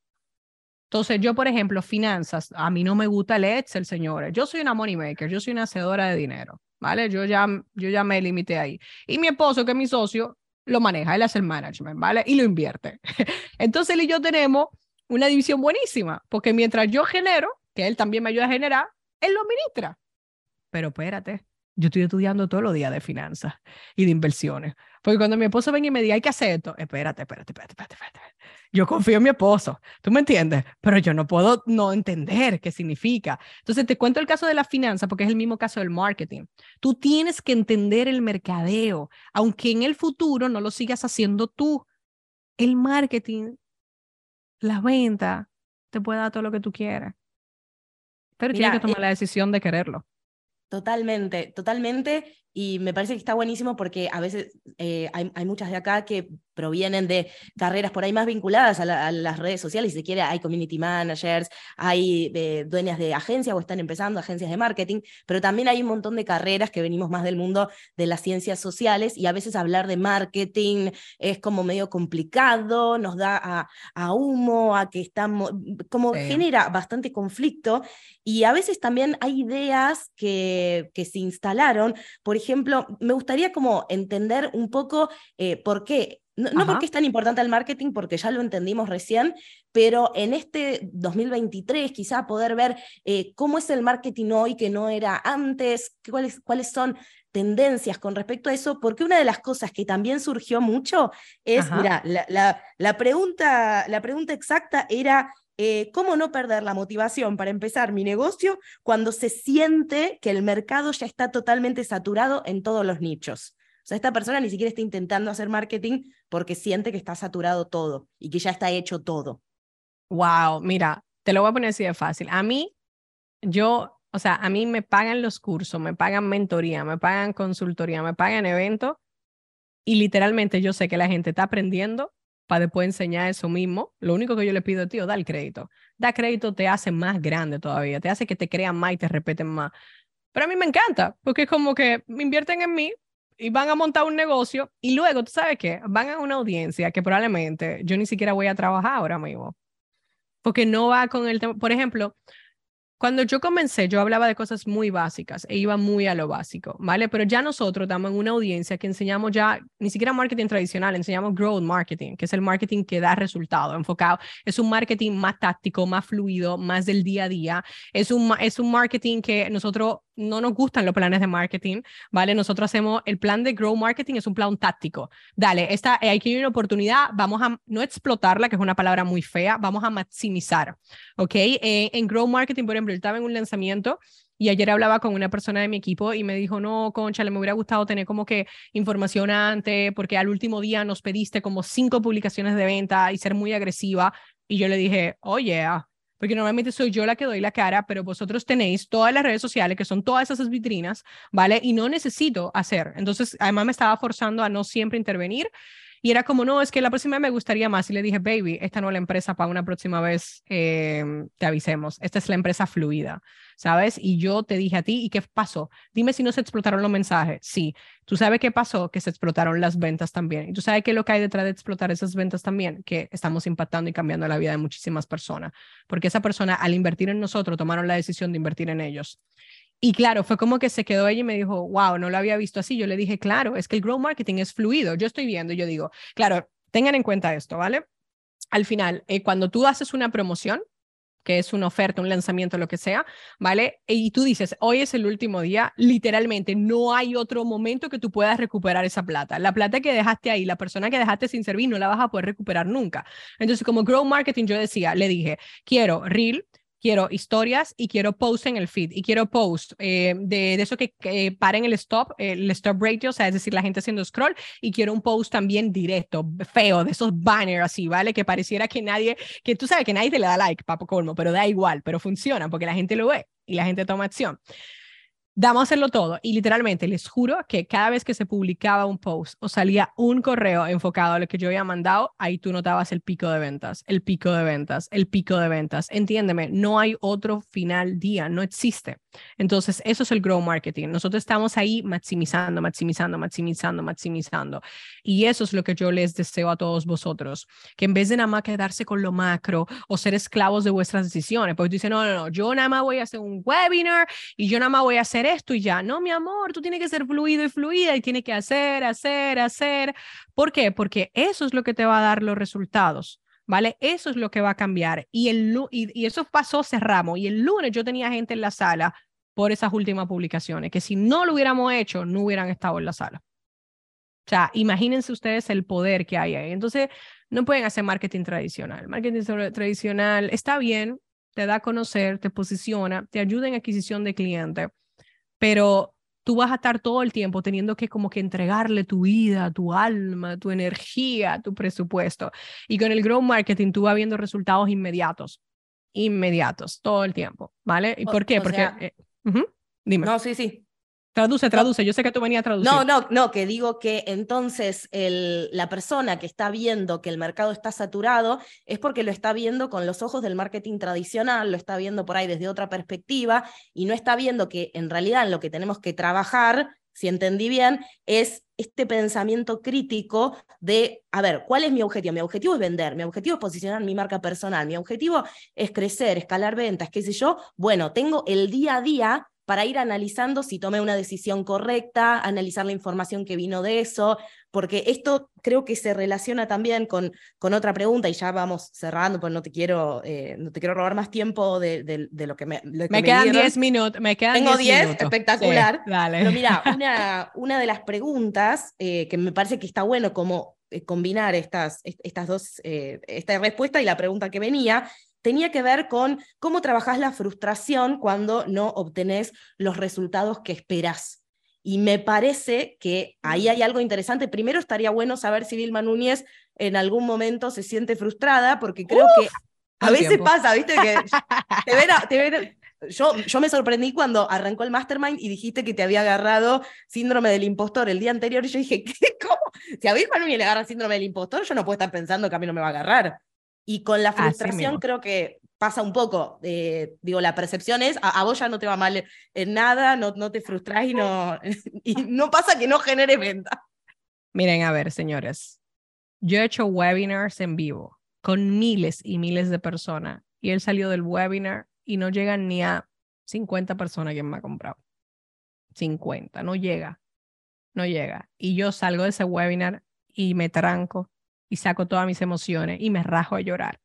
Entonces, yo, por ejemplo, finanzas, a mí no me gusta el Excel, señores. Yo soy una money maker, yo soy una hacedora de dinero, ¿vale? Yo ya, yo ya me limité ahí. Y mi esposo, que es mi socio, lo maneja, él hace el management, ¿vale? Y lo invierte. Entonces, él y yo tenemos una división buenísima, porque mientras yo genero, que él también me ayuda a generar, él lo administra. Pero espérate, yo estoy estudiando todos los días de finanzas y de inversiones. Porque cuando mi esposo venga y me diga, hay que hacer esto, espérate, espérate, espérate, espérate, espérate. Yo confío en mi esposo, ¿tú me entiendes? Pero yo no puedo no entender qué significa. Entonces te cuento el caso de la finanza porque es el mismo caso del marketing. Tú tienes que entender el mercadeo, aunque en el futuro no lo sigas haciendo tú. El marketing, la venta, te puede dar todo lo que tú quieras. Pero tienes que tomar eh la decisión de quererlo. Totalmente, totalmente. Y me parece que está buenísimo porque a veces eh, hay, hay, muchas de acá que provienen de carreras por ahí más vinculadas a, las redes sociales, si se quiere, hay community managers, hay eh, dueñas de agencias o están empezando agencias de marketing, pero también hay un montón de carreras que venimos más del mundo de las ciencias sociales y a veces hablar de marketing es como medio complicado, nos da a, a humo, a que estamos, como genera bastante conflicto y a veces también hay ideas que, que se instalaron, por ejemplo, me gustaría como entender un poco eh, por qué. No, porque es tan importante el marketing, porque ya lo entendimos recién, pero en este 2023 quizá poder ver eh, cómo es el marketing hoy que no era antes, cuáles, cuáles son tendencias con respecto a eso, porque una de las cosas que también surgió mucho es, mira, la, la, pregunta, la pregunta exacta era... Eh, ¿Cómo no perder la motivación para empezar mi negocio cuando se siente que el mercado ya está totalmente saturado en todos los nichos? O sea, esta persona ni siquiera está intentando hacer marketing porque siente que está saturado todo y que ya está hecho todo. Wow, mira, te lo voy a poner así de fácil. A mí, yo, o sea, a mí me pagan los cursos, me pagan mentoría, me pagan consultoría, me pagan eventos y literalmente yo sé que la gente está aprendiendo para después enseñar eso mismo. Lo único que yo le pido a ti, da el crédito. Da crédito te hace más grande todavía, te hace que te crean más y te respeten más. Pero a mí me encanta, porque es como que me invierten en mí, y van a montar un negocio y luego, ¿tú sabes qué? Van a una audiencia que probablemente yo ni siquiera voy a trabajar ahora mismo. Porque no va con el tema. Por ejemplo, cuando yo comencé, yo hablaba de cosas muy básicas e iba muy a lo básico, ¿vale? Pero ya nosotros estamos en una audiencia que enseñamos ya, ni siquiera marketing tradicional, enseñamos growth marketing, que es el marketing que da resultado, enfocado. Es un marketing más táctico, más fluido, más del día a día. Es un, es un marketing que nosotros no nos gustan los planes de marketing, ¿vale? Nosotros hacemos, el plan de Grow Marketing es un plan táctico. Dale, esta, hay que ir una oportunidad, vamos a no explotarla, que es una palabra muy fea, vamos a maximizar, ¿ok? Eh, en Grow Marketing, por ejemplo, yo estaba en un lanzamiento y ayer hablaba con una persona de mi equipo y me dijo, no, concha, le me hubiera gustado tener como que información antes, porque al último día nos pediste como cinco publicaciones de venta y ser muy agresiva. Y yo le dije, oye, oh, porque normalmente soy yo la que doy la cara, pero vosotros tenéis todas las redes sociales, que son todas esas vitrinas, ¿vale? Y no necesito hacer. Entonces, además me estaba forzando a no siempre intervenir. Y era como, no, es que la próxima me gustaría más. Y le dije, baby, esta no es la empresa para una próxima vez, te avisemos. Esta es la empresa fluida, ¿sabes? Y yo te dije a ti, ¿y qué pasó? Dime si no se explotaron los mensajes. Sí. ¿Tú sabes qué pasó? Que se explotaron las ventas también. ¿Y tú sabes qué es lo que hay detrás de explotar esas ventas también? Que estamos impactando y cambiando la vida de muchísimas personas. Porque esa persona, al invertir en nosotros, tomaron la decisión de invertir en ellos. Y claro, fue como que se quedó ella y me dijo, wow, no lo había visto así. Yo le dije, claro, es que el grow marketing es fluido. Yo estoy viendo, yo digo, claro, tengan en cuenta esto, ¿vale? Al final, eh, cuando tú haces una promoción, que es una oferta, un lanzamiento, lo que sea, ¿vale? Y tú dices, hoy es el último día, literalmente no hay otro momento que tú puedas recuperar esa plata. La plata que dejaste ahí, la persona que dejaste sin servir, no la vas a poder recuperar nunca. Entonces, como Grow Marketing, yo decía, le dije, quiero Reel, quiero historias y quiero post en el feed y quiero post eh, de, de, eso que, que paren el stop, el stop ratio, o sea, es decir, la gente haciendo scroll y quiero un post también directo, feo, de esos banners así, ¿vale? Que pareciera que nadie, que tú sabes que nadie te le da like, papo colmo, pero da igual, pero funciona porque la gente lo ve y la gente toma acción. Damos a hacerlo todo y literalmente les juro que cada vez que se publicaba un post o salía un correo enfocado a lo que yo había mandado, ahí tú notabas el pico de ventas, el pico de ventas, el pico de ventas. Entiéndeme, no hay otro final día, no existe. Entonces, eso es el grow marketing. Nosotros estamos ahí maximizando, maximizando, maximizando, maximizando. Y eso es lo que yo les deseo a todos vosotros, que en vez de nada más quedarse con lo macro o ser esclavos de vuestras decisiones, porque tú dices, no, no, no, yo nada más voy a hacer un webinar y yo nada más voy a hacer esto y ya. No, mi amor, tú tienes que ser fluido y fluida y tienes que hacer, hacer, hacer. ¿Por qué? Porque eso es lo que te va a dar los resultados. ¿Vale? Eso es lo que va a cambiar. Y, el, y, y eso pasó, cerramos. Y el lunes yo tenía gente en la sala por esas últimas publicaciones, que si no lo hubiéramos hecho, no hubieran estado en la sala. O sea, imagínense ustedes el poder que hay ahí. Entonces, no pueden hacer marketing tradicional. Marketing tradicional está bien, te da a conocer, te posiciona, te ayuda en adquisición de cliente, pero tú vas a estar todo el tiempo teniendo que como que entregarle tu vida, tu alma, tu energía, tu presupuesto. Y con el Grow Marketing tú vas viendo resultados inmediatos, inmediatos, todo el tiempo, ¿vale? ¿Y por qué? Porque... Eh, dime. No, sí, sí. Traduce, traduce. Yo sé que tú venías a traducir. No, no, no, que digo que entonces el, la persona que está viendo que el mercado está saturado es porque lo está viendo con los ojos del marketing tradicional, lo está viendo por ahí desde otra perspectiva y no está viendo que en realidad en lo que tenemos que trabajar, si entendí bien, es este pensamiento crítico de, a ver, ¿cuál es mi objetivo? Mi objetivo es vender, mi objetivo es posicionar mi marca personal, mi objetivo es crecer, escalar ventas, qué sé yo. Bueno, tengo el día a día para ir analizando si tomé una decisión correcta, analizar la información que vino de eso, porque esto creo que se relaciona también con, con otra pregunta y ya vamos cerrando, pues no te quiero, eh, no te quiero robar más tiempo de, lo que me... me, quedan 10 minutos, me quedan Tengo 10, espectacular. Pero mira, una, una de las preguntas eh, que me parece que está bueno como eh, combinar estas, estas dos, esta respuesta y la pregunta que venía, tenía que ver con cómo trabajas la frustración cuando no obtenés los resultados que esperas. Y me parece que ahí hay algo interesante. Primero estaría bueno saber si Vilma Núñez en algún momento se siente frustrada, porque creo que a veces pasa, ¿viste? Que te yo, yo me sorprendí cuando arrancó el Mastermind y dijiste que te había agarrado síndrome del impostor el día anterior. Y yo dije, ¿qué? ¿Cómo? Si a Vilma Núñez le agarra síndrome del impostor, yo no puedo estar pensando que a mí no me va a agarrar. Y con la frustración creo que pasa un poco. Eh, digo, la percepción es, a, vos ya no te va mal en nada, no, no te frustras y no, y no pasa que no genere venta. Miren, a ver, señores, yo he hecho webinars en vivo con miles y miles de personas y él salió del webinar y no llegan ni a 50 personas que me ha comprado. 50, no llega, no llega. Y yo salgo de ese webinar y me tranco y saco todas mis emociones y me rajo a llorar.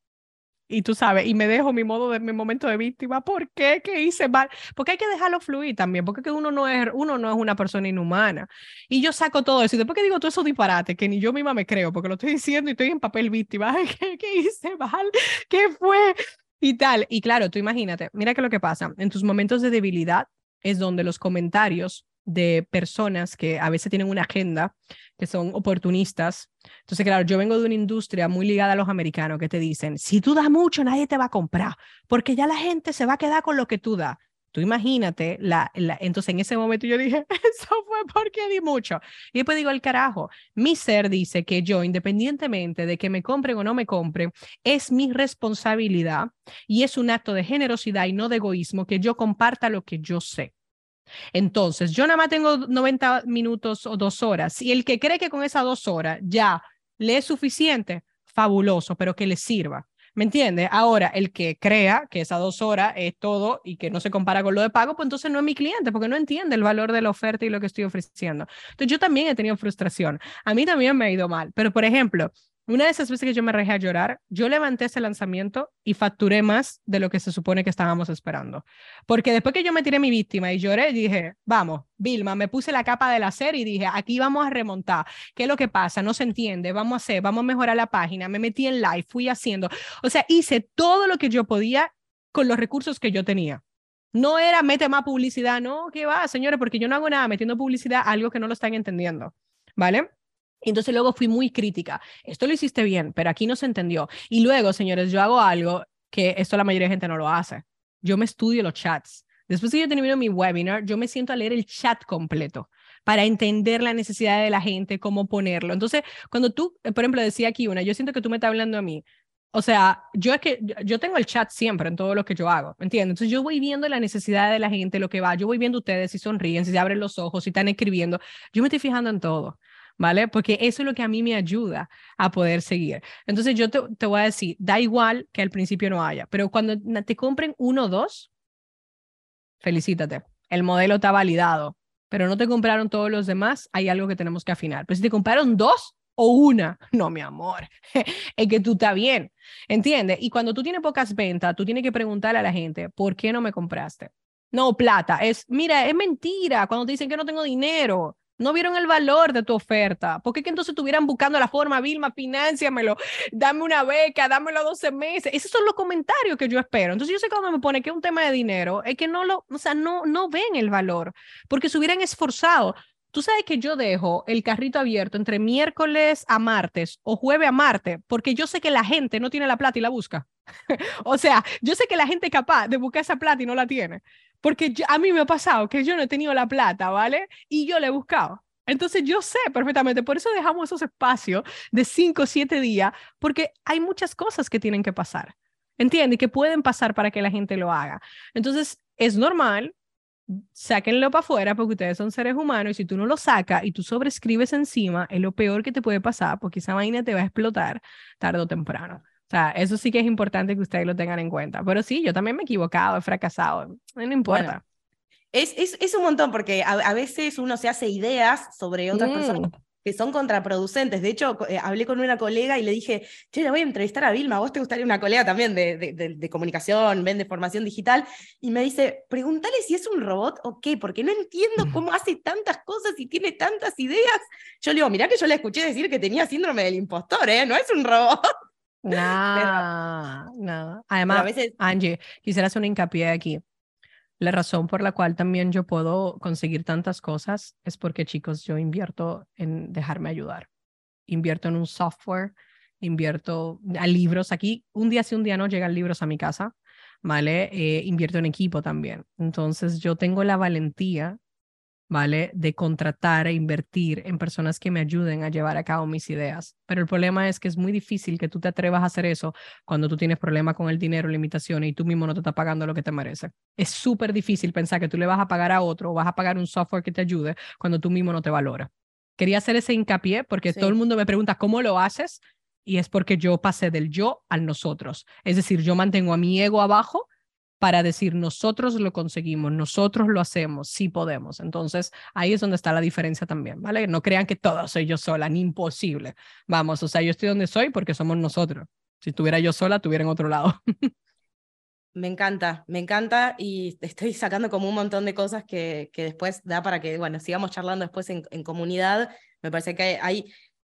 y tú sabes, y me dejo mi modo de mi momento de víctima. ¿Por qué? ¿Qué hice mal? Porque hay que dejarlo fluir también, porque uno no es, uno no es una persona inhumana. Y yo saco todo eso, y después que digo todo eso disparate, que ni yo misma me creo, porque lo estoy diciendo y estoy en papel víctima. ¿Qué, qué hice mal? ¿Qué fue? Y tal. Y claro, tú imagínate, mira que lo que pasa, en tus momentos de debilidad es donde los comentarios de personas que a veces tienen una agenda, que son oportunistas. Entonces, claro, yo vengo de una industria muy ligada a los americanos que te dicen, si tú das mucho, nadie te va a comprar, porque ya la gente se va a quedar con lo que tú das. Tú imagínate, la, entonces en ese momento yo dije, eso fue porque di mucho. Y después digo, el carajo, mi ser dice que yo, independientemente de que me compren o no me compren, es mi responsabilidad y es un acto de generosidad y no de egoísmo que yo comparta lo que yo sé. Entonces, yo nada más tengo 90 minutos o dos horas. Y el que cree que con esas dos horas ya le es suficiente, fabuloso, pero que le sirva. ¿Me entiende? Ahora, el que crea que esas dos horas es todo y que no se compara con lo de pago, pues entonces no es mi cliente porque no entiende el valor de la oferta y lo que estoy ofreciendo. Entonces, yo también he tenido frustración. A mí también me ha ido mal, pero por ejemplo, una de esas veces que yo me rejé a llorar, yo levanté ese lanzamiento y facturé más de lo que se supone que estábamos esperando. Porque después que yo me tiré mi víctima y lloré, dije, vamos, Vilma, me puse la capa de la serie y dije, aquí vamos a remontar. ¿Qué es lo que pasa? No se entiende, vamos a hacer, vamos a mejorar la página. Me metí en live, fui haciendo. O sea, hice todo lo que yo podía con los recursos que yo tenía. No era mete más publicidad, no, ¿qué va, señores? Porque yo no hago nada metiendo publicidad algo que no lo están entendiendo, ¿vale? Entonces luego fui muy crítica. Esto lo hiciste bien, pero aquí no se entendió. Y luego, señores, yo hago algo que esto la mayoría de gente no lo hace. Yo me estudio los chats. Después que yo termino mi webinar, yo me siento a leer el chat completo para entender la necesidad de la gente, cómo ponerlo. Entonces, cuando tú, eh, por ejemplo, decía aquí una, yo siento que tú me estás hablando a mí. O sea, yo es que yo tengo el chat siempre en todo lo que yo hago, ¿me entiendes? Entonces yo voy viendo la necesidad de la gente, lo que va, yo voy viendo ustedes si sonríen, si se abren los ojos, si están escribiendo. Yo me estoy fijando en todo. ¿Vale? Porque eso es lo que a mí me ayuda a poder seguir. Entonces yo te, voy a decir, da igual que al principio no haya, pero cuando te compren uno o dos, felicítate. El modelo está validado, pero no te compraron todos los demás, hay algo que tenemos que afinar. Pero si te compraron dos o una, no, mi amor, es que tú estás bien, ¿entiendes? Y cuando tú tienes pocas ventas, tú tienes que preguntarle a la gente, ¿por qué no me compraste? No, plata, es, mira, es mentira cuando te dicen que no tengo dinero. No vieron el valor de tu oferta. ¿Por qué que entonces estuvieran buscando la forma, Vilma, financiamelo, dame una beca, dámelo 12 meses? Esos son los comentarios que yo espero. Entonces yo sé cuando me pone que es un tema de dinero, es que no lo, o sea, no, no ven el valor, porque se hubieran esforzado. Tú sabes que yo dejo el carrito abierto entre miércoles a martes o jueves a martes, porque yo sé que la gente no tiene la plata y la busca. o sea, yo sé que la gente capaz de buscar esa plata y no la tiene. Porque a mí me ha pasado que yo no he tenido la plata, ¿vale? Y yo la he buscado. Entonces yo sé perfectamente, por eso dejamos esos espacios de cinco o siete días, porque hay muchas cosas que tienen que pasar, ¿entiendes? Que pueden pasar para que la gente lo haga. Entonces es normal, sáquenlo para afuera porque ustedes son seres humanos y si tú no lo sacas y tú sobrescribes encima, es lo peor que te puede pasar porque esa vaina te va a explotar tarde o temprano. O sea, eso sí que es importante que ustedes lo tengan en cuenta. Pero sí, yo también me he equivocado, he fracasado, no importa. es, es, es, un montón porque a, veces uno se hace ideas sobre otras personas mm. que son contraproducentes. De hecho, eh, hablé con una colega y le dije, che, le voy a entrevistar a Vilma, vos te gustaría una colega también de, de, de, comunicación, ven de formación digital, y me dice, pregúntale si es un robot o qué, porque no entiendo cómo hace tantas cosas y tiene tantas ideas. Yo le digo, mirá que yo le escuché decir que tenía síndrome del impostor, ¿eh? No es un robot. No, no. Además, a veces... Angie, quisiera hacer un hincapié aquí. La razón por la cual también yo puedo conseguir tantas cosas es porque, chicos, yo invierto en dejarme ayudar. Invierto en un software, invierto a libros. Aquí, un día sí, un día no, llegan libros a mi casa, ¿vale? Eh, invierto en equipo también. Entonces, yo tengo la valentía ¿vale? De contratar e invertir en personas que me ayuden a llevar a cabo mis ideas. Pero el problema es que es muy difícil que tú te atrevas a hacer eso cuando tú tienes problemas con el dinero, limitaciones y tú mismo no te estás pagando lo que te merece. Es súper difícil pensar que tú le vas a pagar a otro o vas a pagar un software que te ayude cuando tú mismo no te valora. Quería hacer ese hincapié porque todo el mundo me pregunta cómo lo haces y es porque yo pasé del yo al nosotros. Es decir, yo mantengo a mi ego abajo para decir nosotros lo conseguimos, nosotros lo hacemos, sí podemos. Entonces, ahí es donde está la diferencia también, ¿vale? No crean que todo soy yo sola, ni imposible. Vamos, o sea, yo estoy donde soy porque somos nosotros. Si estuviera yo sola, estuviera en otro lado. Me encanta, me encanta y estoy sacando como un montón de cosas que, que después da para que, bueno, sigamos charlando después en, en comunidad. Me parece que hay,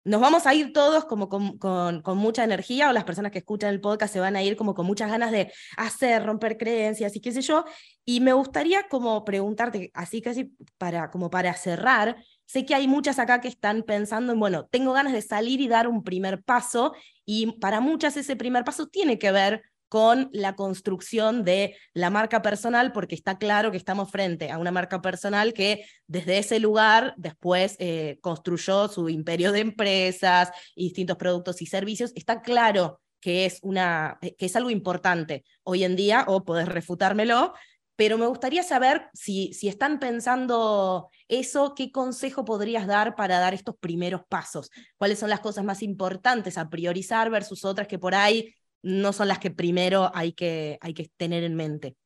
nos vamos a ir todos como con, mucha energía o las personas que escuchan el podcast se van a ir como con muchas ganas de hacer, romper creencias y qué sé yo. Y me gustaría como preguntarte, así casi para, como para cerrar, sé que hay muchas acá que están pensando en, bueno, tengo ganas de salir y dar un primer paso y para muchas ese primer paso tiene que ver con la construcción de la marca personal, porque está claro que estamos frente a una marca personal que desde ese lugar después eh, construyó su imperio de empresas y distintos productos y servicios. Está claro que es, una, eh, que es algo importante hoy en día, o podés refutármelo, pero me gustaría saber si, si están pensando eso, qué consejo podrías dar para dar estos primeros pasos, cuáles son las cosas más importantes a priorizar versus otras que por ahí no son las que primero hay que, hay que tener en mente?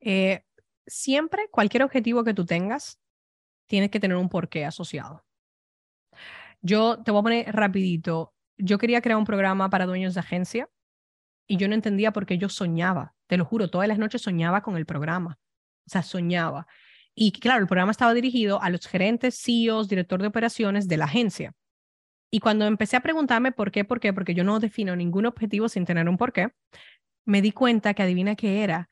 Eh, siempre, cualquier objetivo que tú tengas, tienes que tener un porqué asociado. Yo te voy a poner rapidito. Yo quería crear un programa para dueños de agencia y yo no entendía por qué yo soñaba. Te lo juro, todas las noches soñaba con el programa. O sea, soñaba. Y claro, el programa estaba dirigido a los gerentes, CEOs, director de operaciones de la agencia. Y cuando empecé a preguntarme por qué, por qué, porque yo no defino ningún objetivo sin tener un por qué, me di cuenta que adivina qué era.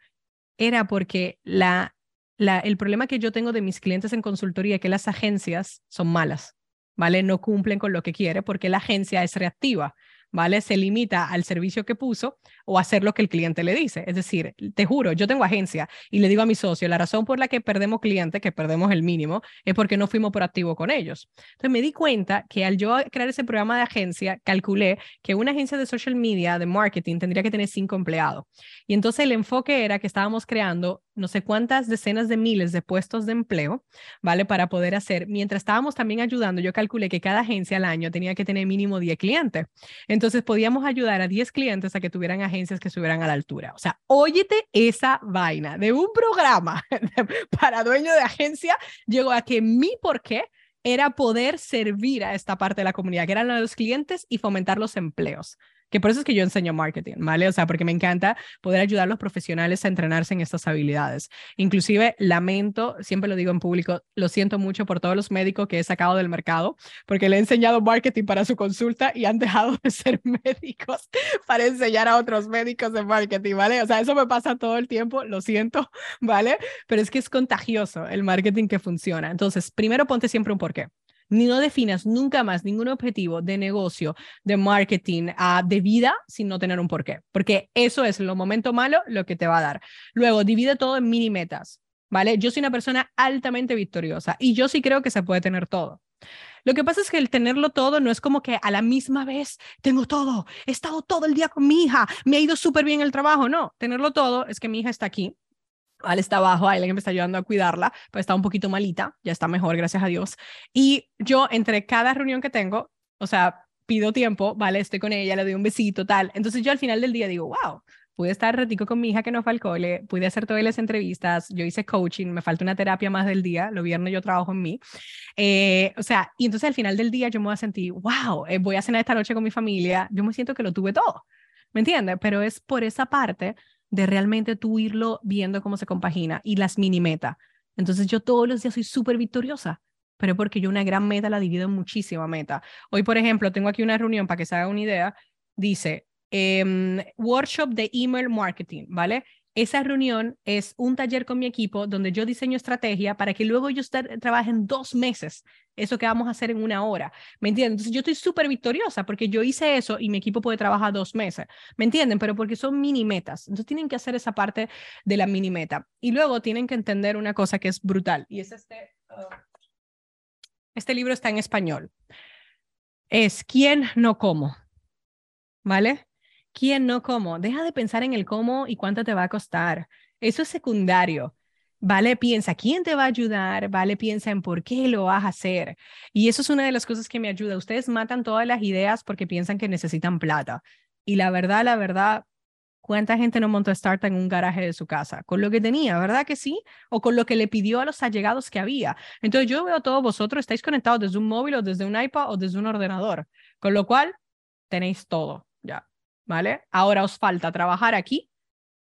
Era porque la, la, el problema que yo tengo de mis clientes en consultoría es que las agencias son malas, ¿vale? No cumplen con lo que quiere porque la agencia es reactiva. ¿Vale? Se limita al servicio que puso o hacer lo que el cliente le dice. Es decir, te juro, yo tengo agencia y le digo a mi socio, la razón por la que perdemos clientes, que perdemos el mínimo, es porque no fuimos proactivos con ellos. Entonces me di cuenta que al yo crear ese programa de agencia, calculé que una agencia de social media, de marketing, tendría que tener cinco empleados. Y entonces el enfoque era que estábamos creando no sé cuántas decenas de miles de puestos de empleo, ¿vale? Para poder hacer, mientras estábamos también ayudando, yo calculé que cada agencia al año tenía que tener mínimo 10 clientes. Entonces podíamos ayudar a 10 clientes a que tuvieran agencias que estuvieran a la altura. O sea, óyete esa vaina de un programa para dueño de agencia, llegó a que mi por qué era poder servir a esta parte de la comunidad, que eran los clientes y fomentar los empleos que por eso es que yo enseño marketing, ¿vale? O sea, porque me encanta poder ayudar a los profesionales a entrenarse en estas habilidades. Inclusive lamento, siempre lo digo en público, lo siento mucho por todos los médicos que he sacado del mercado, porque le he enseñado marketing para su consulta y han dejado de ser médicos para enseñar a otros médicos de marketing, ¿vale? O sea, eso me pasa todo el tiempo, lo siento, ¿vale? Pero es que es contagioso el marketing que funciona. Entonces, primero ponte siempre un porqué ni no definas nunca más ningún objetivo de negocio, de marketing, uh, de vida sin no tener un porqué, porque eso es lo momento malo lo que te va a dar. Luego, divide todo en mini metas, ¿vale? Yo soy una persona altamente victoriosa y yo sí creo que se puede tener todo. Lo que pasa es que el tenerlo todo no es como que a la misma vez tengo todo, he estado todo el día con mi hija, me ha ido súper bien el trabajo. No, tenerlo todo es que mi hija está aquí, Al está abajo, alguien me está ayudando a cuidarla, pero está un poquito malita, ya está mejor, gracias a Dios. Y yo, entre cada reunión que tengo, o sea, pido tiempo, ¿vale? Estoy con ella, le doy un besito, tal. Entonces yo al final del día digo, wow, pude estar ratico con mi hija que no fue al cole, pude hacer todas las entrevistas, yo hice coaching, me falta una terapia más del día, los viernes yo trabajo en mí. Eh, o sea, y entonces al final del día yo me voy a sentir, wow, eh, voy a cenar esta noche con mi familia, yo me siento que lo tuve todo, ¿me entiendes? Pero es por esa parte de realmente tú irlo viendo cómo se compagina y las mini metas. Entonces yo todos los días soy súper victoriosa, pero porque yo una gran meta la divido en muchísima meta. Hoy, por ejemplo, tengo aquí una reunión para que se haga una idea. Dice, eh, workshop de email marketing, ¿vale? Esa reunión es un taller con mi equipo donde yo diseño estrategia para que luego ellos trabajen dos meses eso que vamos a hacer en una hora. ¿Me entienden? Entonces yo estoy súper victoriosa porque yo hice eso y mi equipo puede trabajar dos meses. ¿Me entienden? Pero porque son mini metas. Entonces tienen que hacer esa parte de la mini meta. Y luego tienen que entender una cosa que es brutal. Y es este. Uh, este libro está en español. Es ¿Quién no como? ¿Vale? ¿Quién no como? Deja de pensar en el cómo y cuánto te va a costar. Eso es secundario. Vale, piensa quién te va a ayudar, vale, piensa en por qué lo vas a hacer. Y eso es una de las cosas que me ayuda. Ustedes matan todas las ideas porque piensan que necesitan plata. Y la verdad, la verdad, ¿cuánta gente no montó startup en un garaje de su casa? Con lo que tenía, ¿verdad que sí? O con lo que le pidió a los allegados que había. Entonces yo veo a todos vosotros, estáis conectados desde un móvil o desde un iPad o desde un ordenador. Con lo cual, tenéis todo, ya ¿vale? Ahora os falta trabajar aquí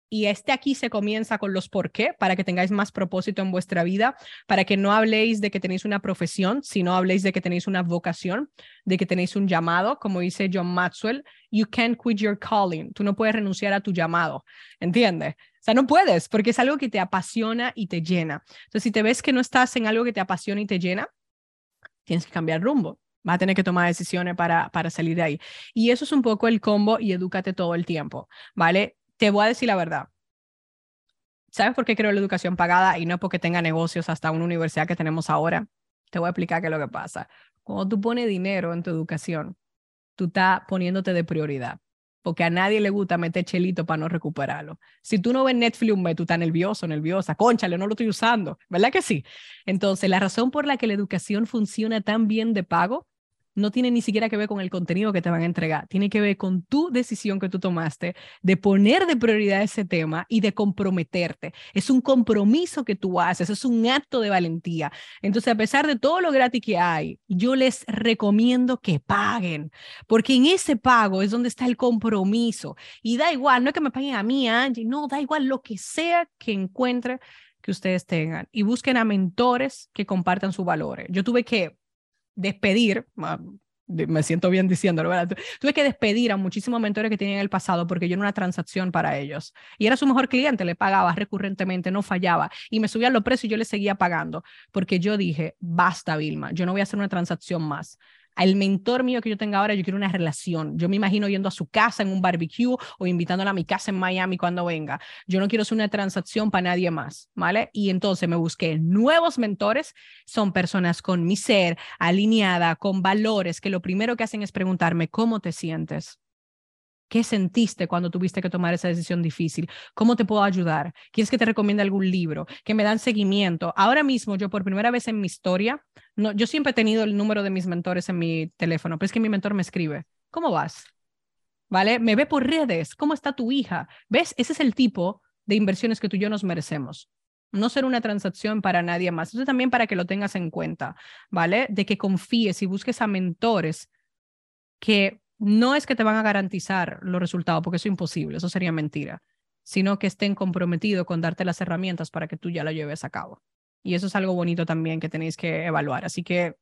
y este aquí se comienza con los por qué, para que tengáis más propósito en vuestra vida, para que no habléis de que tenéis una profesión, sino habléis de que tenéis una vocación, de que tenéis un llamado, como dice John Maxwell, you can't quit your calling, tú no puedes renunciar a tu llamado, ¿entiendes? O sea, no puedes, porque es algo que te apasiona y te llena. Entonces, si te ves que no estás en algo que te apasiona y te llena, tienes que cambiar rumbo. Vas a tener que tomar decisiones para, para salir de ahí. Y eso es un poco el combo y edúcate todo el tiempo, ¿vale? te voy a decir la verdad. ¿Sabes por qué creo la educación pagada y no porque tenga negocios hasta una universidad que tenemos ahora? Te voy a explicar qué es lo que pasa. Cuando tú pones dinero en tu educación, tú estás poniéndote de prioridad, porque a nadie le gusta meter chelito para no recuperarlo. Si tú no ves Netflix un mes, tú estás nervioso, nerviosa, conchale, no lo estoy usando, ¿verdad que sí? Entonces, la razón por la que la educación funciona tan bien de pago no tiene ni siquiera que ver con el contenido que te van a entregar, tiene que ver con tu decisión que tú tomaste de poner de prioridad ese tema y de comprometerte. Es un compromiso que tú haces, es un acto de valentía. Entonces, a pesar de todo lo gratis que hay, yo les recomiendo que paguen, porque en ese pago es donde está el compromiso. Y da igual, no es que me paguen a mí, Angie, no, da igual lo que sea que encuentre que ustedes tengan y busquen a mentores que compartan sus valores. Yo tuve que despedir, me siento bien diciéndolo, ¿verdad? Tuve que despedir a muchísimos mentores que tenía en el pasado porque yo era una transacción para ellos. Y era su mejor cliente, le pagaba recurrentemente, no fallaba. Y me subían los precios y yo le seguía pagando porque yo dije, basta, Vilma, yo no voy a hacer una transacción más al mentor mío que yo tenga ahora, yo quiero una relación. Yo me imagino yendo a su casa en un barbecue o invitándola a mi casa en Miami cuando venga. Yo no quiero hacer una transacción para nadie más, ¿vale? Y entonces me busqué nuevos mentores. Son personas con mi ser alineada, con valores, que lo primero que hacen es preguntarme, ¿cómo te sientes? ¿Qué sentiste cuando tuviste que tomar esa decisión difícil? ¿Cómo te puedo ayudar? ¿Quieres que te recomiende algún libro? ¿Que me dan seguimiento? Ahora mismo, yo por primera vez en mi historia, no, yo siempre he tenido el número de mis mentores en mi teléfono, pero es que mi mentor me escribe, ¿cómo vas? ¿Vale? Me ve por redes, ¿cómo está tu hija? ¿Ves? Ese es el tipo de inversiones que tú y yo nos merecemos. No ser una transacción para nadie más. Eso también para que lo tengas en cuenta, ¿vale? De que confíes y busques a mentores que no es que te van a garantizar los resultados, porque eso es imposible, eso sería mentira, sino que estén comprometidos con darte las herramientas para que tú ya lo lleves a cabo. Y eso es algo bonito también que tenéis que evaluar. Así que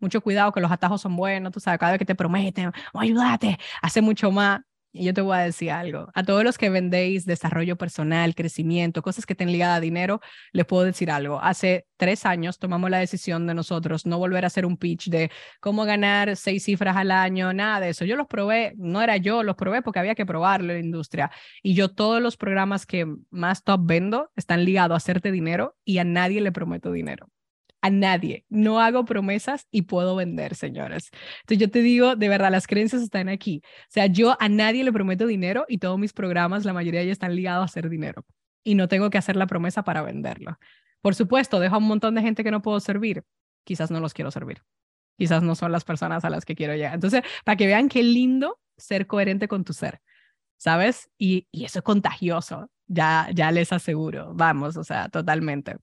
mucho cuidado que los atajos son buenos, tú sabes, cada vez que te prometen, oh, ayúdate, hace mucho más. Y yo te voy a decir algo. A todos los que vendéis desarrollo personal, crecimiento, cosas que estén ligadas a dinero, les puedo decir algo. Hace tres años tomamos la decisión de nosotros no volver a hacer un pitch de cómo ganar seis cifras al año, nada de eso. Yo los probé, no era yo, los probé porque había que probarlo en la industria. Y yo todos los programas que más top vendo están ligados a hacerte dinero y a nadie le prometo dinero a nadie. No hago promesas y puedo vender, señores. Entonces yo te digo, de verdad, las creencias están aquí. O sea, yo a nadie le prometo dinero y todos mis programas, la mayoría ya están ligados a hacer dinero. Y no tengo que hacer la promesa para venderlo. Por supuesto, dejo a un montón de gente que no puedo servir. Quizás no los quiero servir. Quizás no son las personas a las que quiero llegar. Entonces, para que vean qué lindo ser coherente con tu ser, ¿sabes? Y, y eso es contagioso, ya, ya les aseguro. Vamos, o sea, totalmente.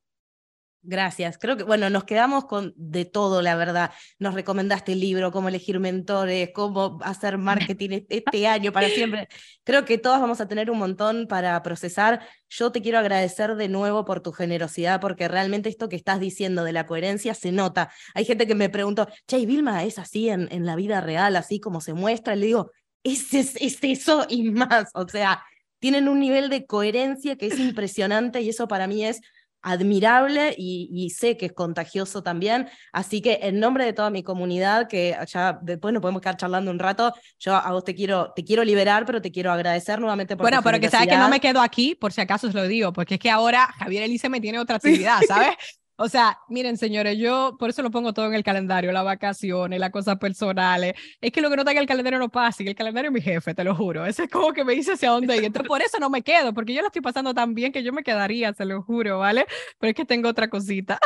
Gracias. Creo que, bueno, nos quedamos con de todo, la verdad. Nos recomendaste el libro, cómo elegir mentores, cómo hacer marketing e-, este año para siempre. Creo que todos vamos a tener un montón para procesar. Yo te quiero agradecer de nuevo por tu generosidad, porque realmente esto que estás diciendo de la coherencia se nota. Hay gente que me preguntó, che, Vilma es así en, la vida real, así como se muestra? le digo, es eso y más. O sea, tienen un nivel de coherencia que es impresionante y eso para mí es admirable y, sé que es contagioso también. Así que en nombre de toda mi comunidad, que ya después nos podemos quedar charlando un rato, yo a vos te quiero, te quiero liberar, pero te quiero agradecer nuevamente por Bueno, pero que sabes que no me quedo aquí, por si acaso os lo digo, porque es que ahora Javier Elise me tiene otra actividad, ¿sabes? O sea, miren, señores, yo por eso lo pongo todo en el calendario, las vacaciones, las cosas personales. Es que lo que no está en el calendario no pasa, y el calendario es mi jefe, te lo juro. Ese es como que me dice hacia dónde ir. Entonces, por eso no me quedo, porque yo lo estoy pasando tan bien que yo me quedaría, se lo juro, ¿vale? Pero es que tengo otra cosita.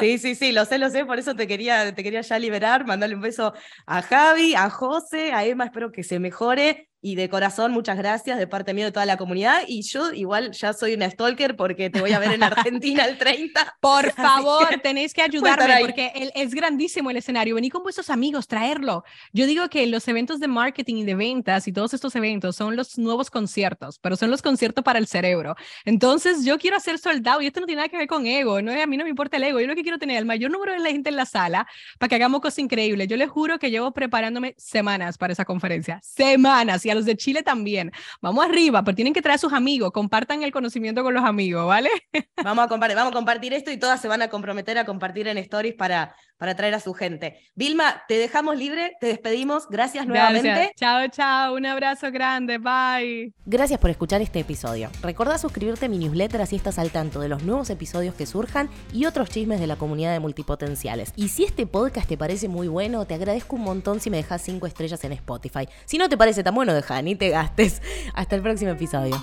Sí, sí, sí, lo sé, lo sé, por eso te quería, te quería ya liberar, mandarle un beso a Javi, a José, a Emma, espero que se mejore y de corazón, muchas gracias de parte mía de toda la comunidad. Y yo igual ya soy una stalker porque te voy a ver en Argentina el 30. Por favor, tenéis que ayudarme porque es grandísimo el escenario. Vení con vuestros amigos, traerlo. Yo digo que los eventos de marketing y de ventas y todos estos eventos son los nuevos conciertos, pero son los conciertos para el cerebro. Entonces, yo quiero hacer soldado y esto no tiene nada que ver con ego. No, a mí no me importa el ego. Yo lo que quiero tener el mayor número de la gente en la sala para que hagamos cosas increíbles. Yo les juro que llevo preparándome semanas para esa conferencia. Semanas. Y a los de Chile también. Vamos arriba, pero tienen que traer a sus amigos, compartan el conocimiento con los amigos, ¿vale? Vamos a compartir, vamos a compartir esto y todas se van a comprometer a compartir en stories para, para traer a su gente. Vilma, te dejamos libre, te despedimos. Gracias, nuevamente. Chao, chao. Un abrazo grande. Bye. Gracias por escuchar este episodio. Recordá suscribirte a mi newsletter así estás al tanto de los nuevos episodios que surjan y otros chismes de la comunidad de multipotenciales. Y si este podcast te parece muy bueno, te agradezco un montón si me dejas 5 estrellas en Spotify. Si no te parece tan bueno, deja, ni te gastes. Hasta el próximo episodio.